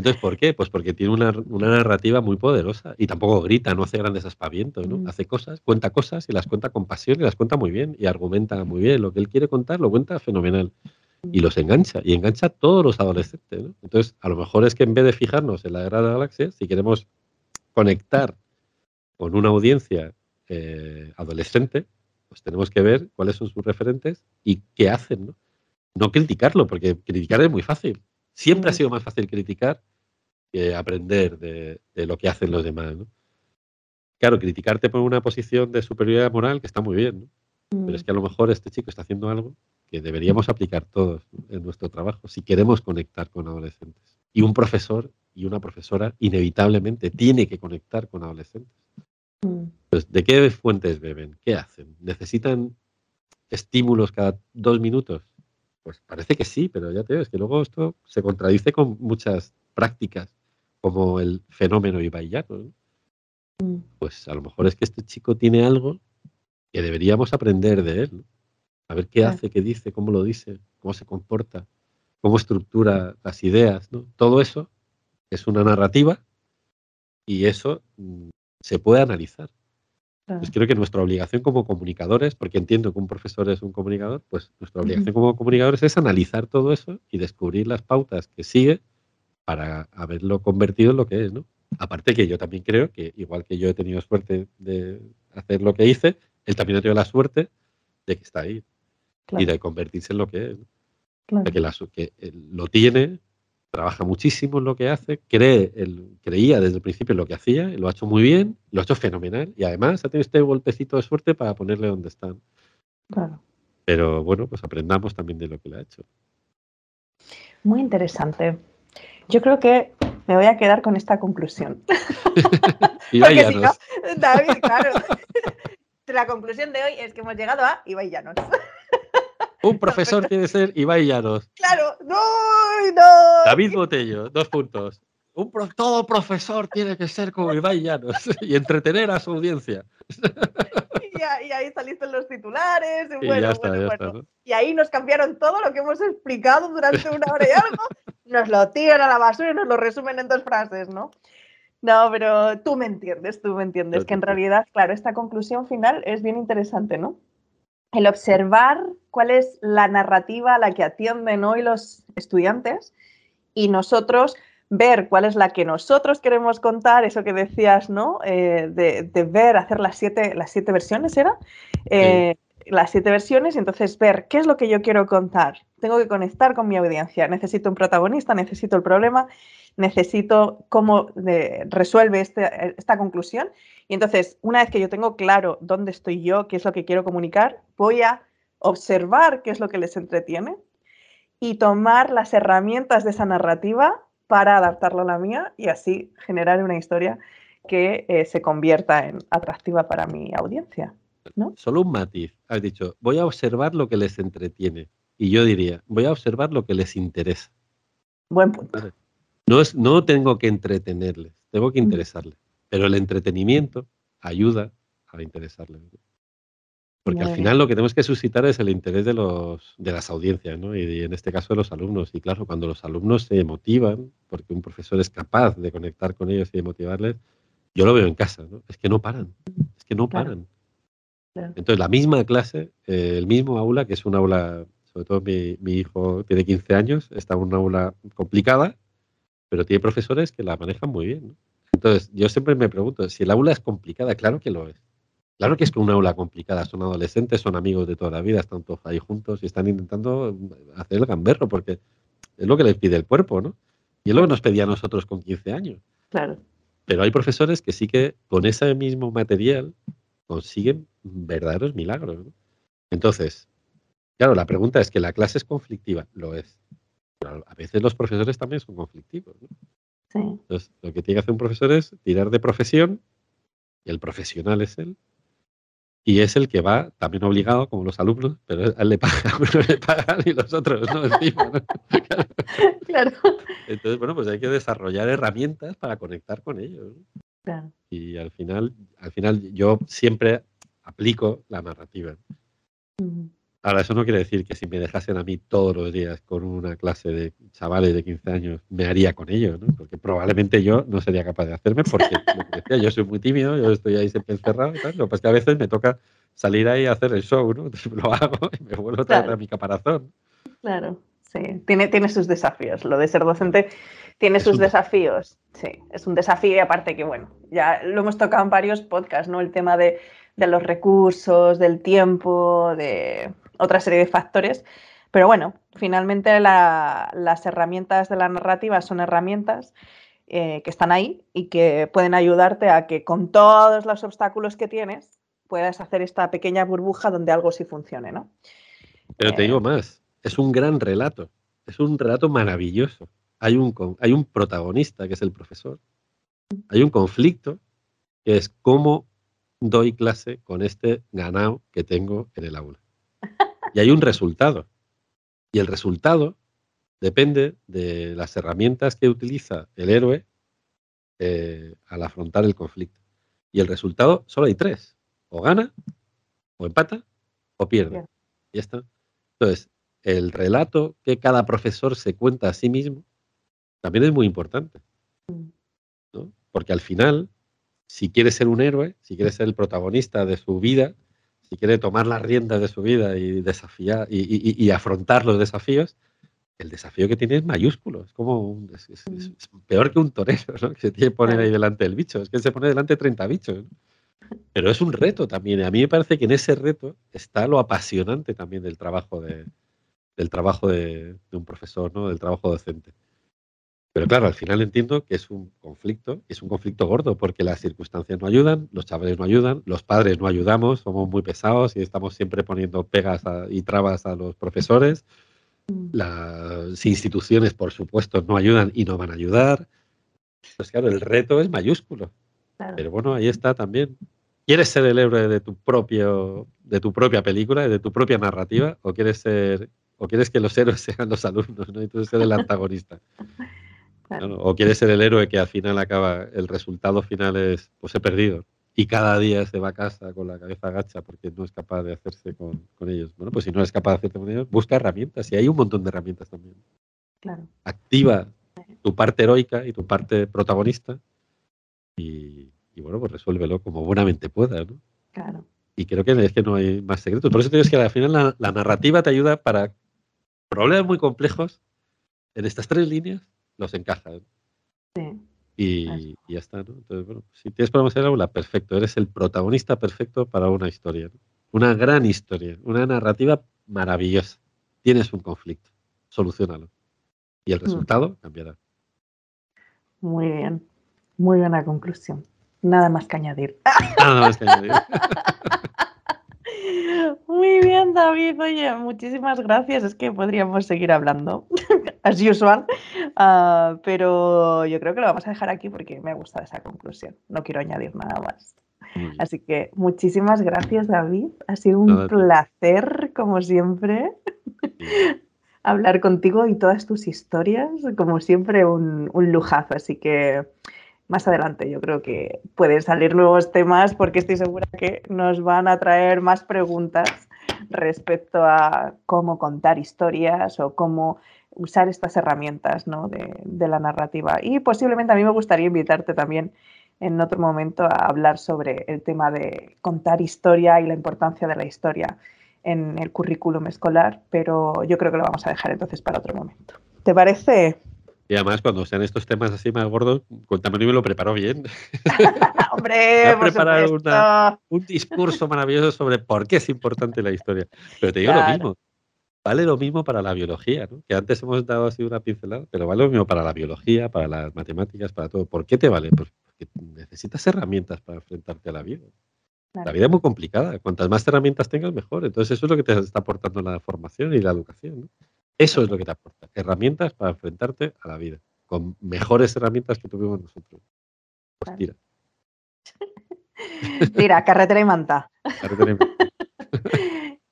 Entonces, ¿por qué? Pues porque tiene una, narrativa muy poderosa y tampoco grita, no hace grandes aspavientos, ¿no? Mm. Hace cosas, cuenta cosas y las cuenta con pasión y las cuenta muy bien y argumenta muy bien. Lo que él quiere contar lo cuenta fenomenal y los engancha y engancha a todos los adolescentes, ¿no? Entonces, a lo mejor es que en vez de fijarnos en la guerra de la galaxia, si queremos conectar con una audiencia eh, adolescente, pues tenemos que ver cuáles son sus referentes y qué hacen, ¿no? No criticarlo, porque criticar es muy fácil. Siempre ha sido más fácil criticar que aprender de, lo que hacen los demás. ¿no? Claro, criticarte por una posición de superioridad moral que está muy bien, ¿no? pero es mm. que a lo mejor este chico está haciendo algo que deberíamos aplicar todos en nuestro trabajo si queremos conectar con adolescentes. Y un profesor y una profesora inevitablemente tiene que conectar con adolescentes. Mm. Pues, ¿De qué fuentes beben? ¿Qué hacen? ¿Necesitan estímulos cada dos minutos? Pues parece que sí, pero ya te digo, es que luego esto se contradice con muchas prácticas, como el fenómeno ibaiyano. Mm. Pues a lo mejor es que este chico tiene algo que deberíamos aprender de él. A ver qué hace, qué dice, cómo lo dice, cómo se comporta, cómo estructura las ideas. ¿no? Todo eso es una narrativa y eso mm, se puede analizar. Pues creo que nuestra obligación como comunicadores, porque entiendo que un profesor es un comunicador, pues nuestra obligación como comunicadores es analizar todo eso y descubrir las pautas que sigue para haberlo convertido en lo que es, ¿no? Aparte que yo también creo que, igual que yo he tenido suerte de hacer lo que hice, él también ha tenido la suerte de que está ahí y de convertirse en lo que es. que, que lo tiene, trabaja muchísimo en lo que hace, cree, el, creía desde el principio en lo que hacía, lo ha hecho muy bien, lo ha hecho fenomenal y además ha tenido este golpecito de suerte para ponerle donde está. Claro. Pero bueno, pues aprendamos también de lo que le ha hecho. Muy interesante. Yo creo que me voy a quedar con esta conclusión. y Porque si no, David, claro. La conclusión de hoy es que hemos llegado a Ibai Llanos. Un profesor tiene que ser Ibai Llanos. Claro, no, no. David Botello, dos puntos. Un todo profesor tiene que ser como Ibai Llanos y entretener a su audiencia. Y, ahí saliste los titulares. Y, bueno, bueno, y ahí nos cambiaron todo lo que hemos explicado durante una hora y algo. Nos lo tiran a la basura y nos lo resumen en dos frases, ¿no? No, pero tú me entiendes, tú me entiendes, que en realidad, claro, esta conclusión final es bien interesante, ¿no? El observar cuál es la narrativa a la que atienden hoy los estudiantes y nosotros ver cuál es la que nosotros queremos contar, eso que decías, ¿no? Eh, de, ver, hacer las siete, las siete versiones, ¿era? Eh, las siete versiones y entonces ver qué es lo que yo quiero contar. Tengo que conectar con mi audiencia. Necesito un protagonista, necesito el problema, necesito cómo resuelve este, esta conclusión. Y entonces, una vez que yo tengo claro dónde estoy yo, qué es lo que quiero comunicar, voy a observar qué es lo que les entretiene y tomar las herramientas de esa narrativa para adaptarlo a la mía y así generar una historia que eh, se convierta en atractiva para mi audiencia. ¿No? Solo un matiz. Has dicho, voy a observar lo que les entretiene. Y yo diría, voy a observar lo que les interesa. Buen punto. No, es, no tengo que entretenerles, tengo que interesarles. Pero el entretenimiento ayuda a interesarles. Porque al final lo que tenemos que suscitar es el interés de, los, de las audiencias, ¿no? Y, en este caso de los alumnos. Y claro, cuando los alumnos se motivan, porque un profesor es capaz de conectar con ellos y de motivarles, yo lo veo en casa, ¿no? Es que no paran, es que no paran. Entonces, la misma clase, eh, el mismo aula, que es un aula, sobre todo mi, mi, hijo tiene 15 años, está en una aula complicada, pero tiene profesores que la manejan muy bien. ¿no? Entonces, yo siempre me pregunto, si el aula es complicada, claro que lo es. Claro que es que una aula complicada, son adolescentes, son amigos de toda la vida, están todos ahí juntos y están intentando hacer el gamberro, porque es lo que les pide el cuerpo, ¿no? Y es lo que nos pedía a nosotros con 15 años. Claro. Pero hay profesores que sí que con ese mismo material consiguen verdaderos milagros. Entonces, claro, la pregunta es que la clase es conflictiva, lo es. Pero a veces los profesores también son conflictivos. Sí. Entonces, lo que tiene que hacer un profesor es tirar de profesión, y el profesional es él, y es el que va también obligado, como los alumnos, pero a él le pagan, uno le pagan y los otros no, encima. Claro. Entonces, bueno, pues hay que desarrollar herramientas para conectar con ellos. Claro. Y al final, al final yo siempre aplico la narrativa. Ahora, eso no quiere decir que si me dejasen a mí todos los días con una clase de chavales de 15 años, me haría con ellos, ¿no? Porque probablemente yo no sería capaz de hacerme porque, decía, yo soy muy tímido, yo estoy ahí siempre encerrado y tal. Lo que es que a veces me toca salir ahí a hacer el show, ¿no? Entonces lo hago y me vuelvo a traer a mi caparazón. Claro, sí. Tiene, tiene sus desafíos. Lo de ser docente tiene sus desafíos. Sí, es un desafío y aparte que, bueno, ya lo hemos tocado en varios podcasts, ¿no? El tema de, de los recursos, del tiempo, de otra serie de factores. Pero bueno, finalmente las herramientas de la narrativa son herramientas eh, que están ahí y que pueden ayudarte a que con todos los obstáculos que tienes puedas hacer esta pequeña burbuja donde algo sí funcione, ¿no? Pero te digo eh, más, es un gran relato, es un relato maravilloso. Hay un, hay un protagonista que es el profesor, hay un conflicto que es cómo doy clase con este ganado que tengo en el aula y hay un resultado. Y el resultado depende de las herramientas que utiliza el héroe eh, al afrontar el conflicto. Y el resultado solo hay tres. O gana, o empata, o pierde. Y ya está. Entonces, el relato que cada profesor se cuenta a sí mismo también es muy importante. Mm. Porque al final, si quiere ser un héroe, si quiere ser el protagonista de su vida, si quiere tomar las riendas de su vida y desafiar y, afrontar los desafíos, el desafío que tiene es mayúsculo. Es como peor que un torero, ¿no? Que se tiene que poner ahí delante del bicho. Es que se pone delante de 30 bichos. Pero es un reto también. A mí me parece que en ese reto está lo apasionante también del trabajo de, del trabajo de, de un profesor, ¿no? Del trabajo docente. Pero claro, al final entiendo que es un conflicto, es un conflicto gordo, porque las circunstancias no ayudan, los chavales no ayudan, los padres no ayudamos, somos muy pesados y estamos siempre poniendo pegas y trabas a los profesores. Mm. Las instituciones, por supuesto, no ayudan y no van a ayudar. Pues claro, el reto es mayúsculo. Pero bueno, ahí está también. ¿Quieres ser el héroe de tu propio, de tu propia película, de tu propia narrativa, o quieres ser, o quieres que los héroes sean los alumnos, ¿no? Y tú ser el antagonista. O quieres ser el héroe que al final acaba, el resultado final es, pues he perdido. Y cada día se va a casa con la cabeza agacha porque no es capaz de hacerse con, ellos. Bueno, pues si no es capaz de hacerte con ellos, busca herramientas. Y hay un montón de herramientas también. Claro. Activa tu parte heroica y tu parte protagonista. Y, bueno, pues resuélvelo como buenamente puedas, ¿no? Claro. Y creo que es que no hay más secretos. Por eso te digo que al final la, la narrativa te ayuda para problemas muy complejos en estas tres líneas los encaja. Sí. Y, ya está, ¿no? Entonces, bueno, si tienes problemas en el aula, perfecto, eres el protagonista perfecto para una historia. una gran historia, una narrativa maravillosa. Tienes un conflicto, solucionalo. Y el mm. resultado cambiará. Muy bien, muy buena conclusión. Nada más que añadir. Nada más que añadir. Muy bien, David. Oye, muchísimas gracias. Es que podríamos seguir hablando, as usual, uh, pero yo creo que lo vamos a dejar aquí porque me ha gustado esa conclusión. No quiero añadir nada más. Así que muchísimas gracias, David. Ha sido un placer, como siempre, hablar contigo y todas tus historias. Como siempre, un, un lujazo. Así que más adelante yo creo que pueden salir nuevos temas porque estoy segura que nos van a traer más preguntas respecto a cómo contar historias o cómo usar estas herramientas de, la narrativa. Y posiblemente a mí me gustaría invitarte también en otro momento a hablar sobre el tema de contar historia y la importancia de la historia en el currículum escolar, pero yo creo que lo vamos a dejar entonces para otro momento. ¿Te parece? Y además, cuando sean estos temas así más gordos, y me lo preparo bien. Hombre, preparar un discurso maravilloso sobre por qué es importante la historia. Pero te digo lo mismo. Vale lo mismo para la biología, ¿no? que antes hemos dado así una pincelada, pero vale lo mismo para la biología, para las matemáticas, para todo. ¿Por qué te vale? Pues porque necesitas herramientas para enfrentarte a la vida. La vida es muy complicada. Cuantas más herramientas tengas, mejor. Entonces, eso es lo que te está aportando la formación y la educación. ¿no? Eso es lo que te aporta, herramientas para enfrentarte a la vida, con mejores herramientas que tuvimos nosotros. Pues tira. Tira, carretera y manta. Carretera y manta.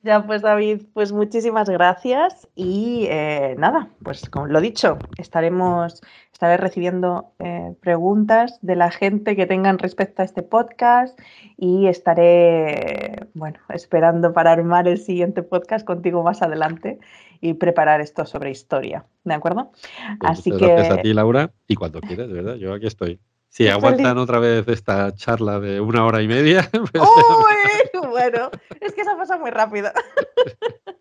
Ya, pues David, pues muchísimas gracias y eh, nada, pues como lo dicho, estaremos, estaré recibiendo eh, preguntas de la gente que tengan respecto a este podcast y estaré, bueno, esperando para armar el siguiente podcast contigo más adelante y preparar esto sobre historia, ¿de acuerdo? Pues Así que... Gracias a ti, Laura, y cuando quieras, de verdad, yo aquí estoy. Si aguantan otra vez esta charla de una hora y media. Pues bueno, es que eso pasa muy rápido.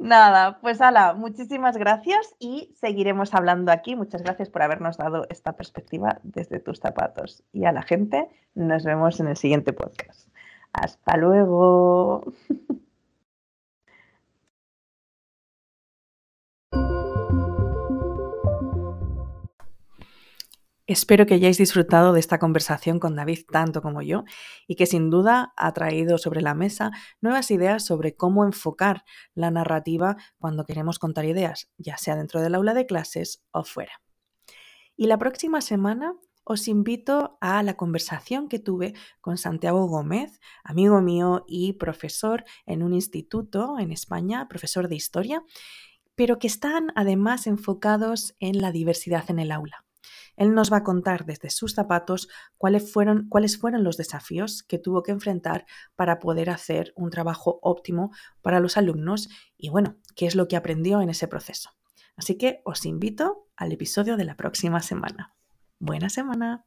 Nada, pues ala, muchísimas gracias y seguiremos hablando aquí. Muchas gracias por habernos dado esta perspectiva desde tus zapatos. Y a la gente, nos vemos en el siguiente podcast. Hasta luego. Espero que hayáis disfrutado de esta conversación con David tanto como yo y que sin duda ha traído sobre la mesa nuevas ideas sobre cómo enfocar la narrativa cuando queremos contar ideas, ya sea dentro del aula de clases o fuera. Y la próxima semana os invito a la conversación que tuve con Santiago Gómez, amigo mío y profesor en un instituto en España, profesor de historia, pero que están además enfocados en la diversidad en el aula. Él nos va a contar desde sus zapatos cuáles fueron, cuáles fueron los desafíos que tuvo que enfrentar para poder hacer un trabajo óptimo para los alumnos y bueno, qué es lo que aprendió en ese proceso. Así que os invito al episodio de la próxima semana. Buena semana.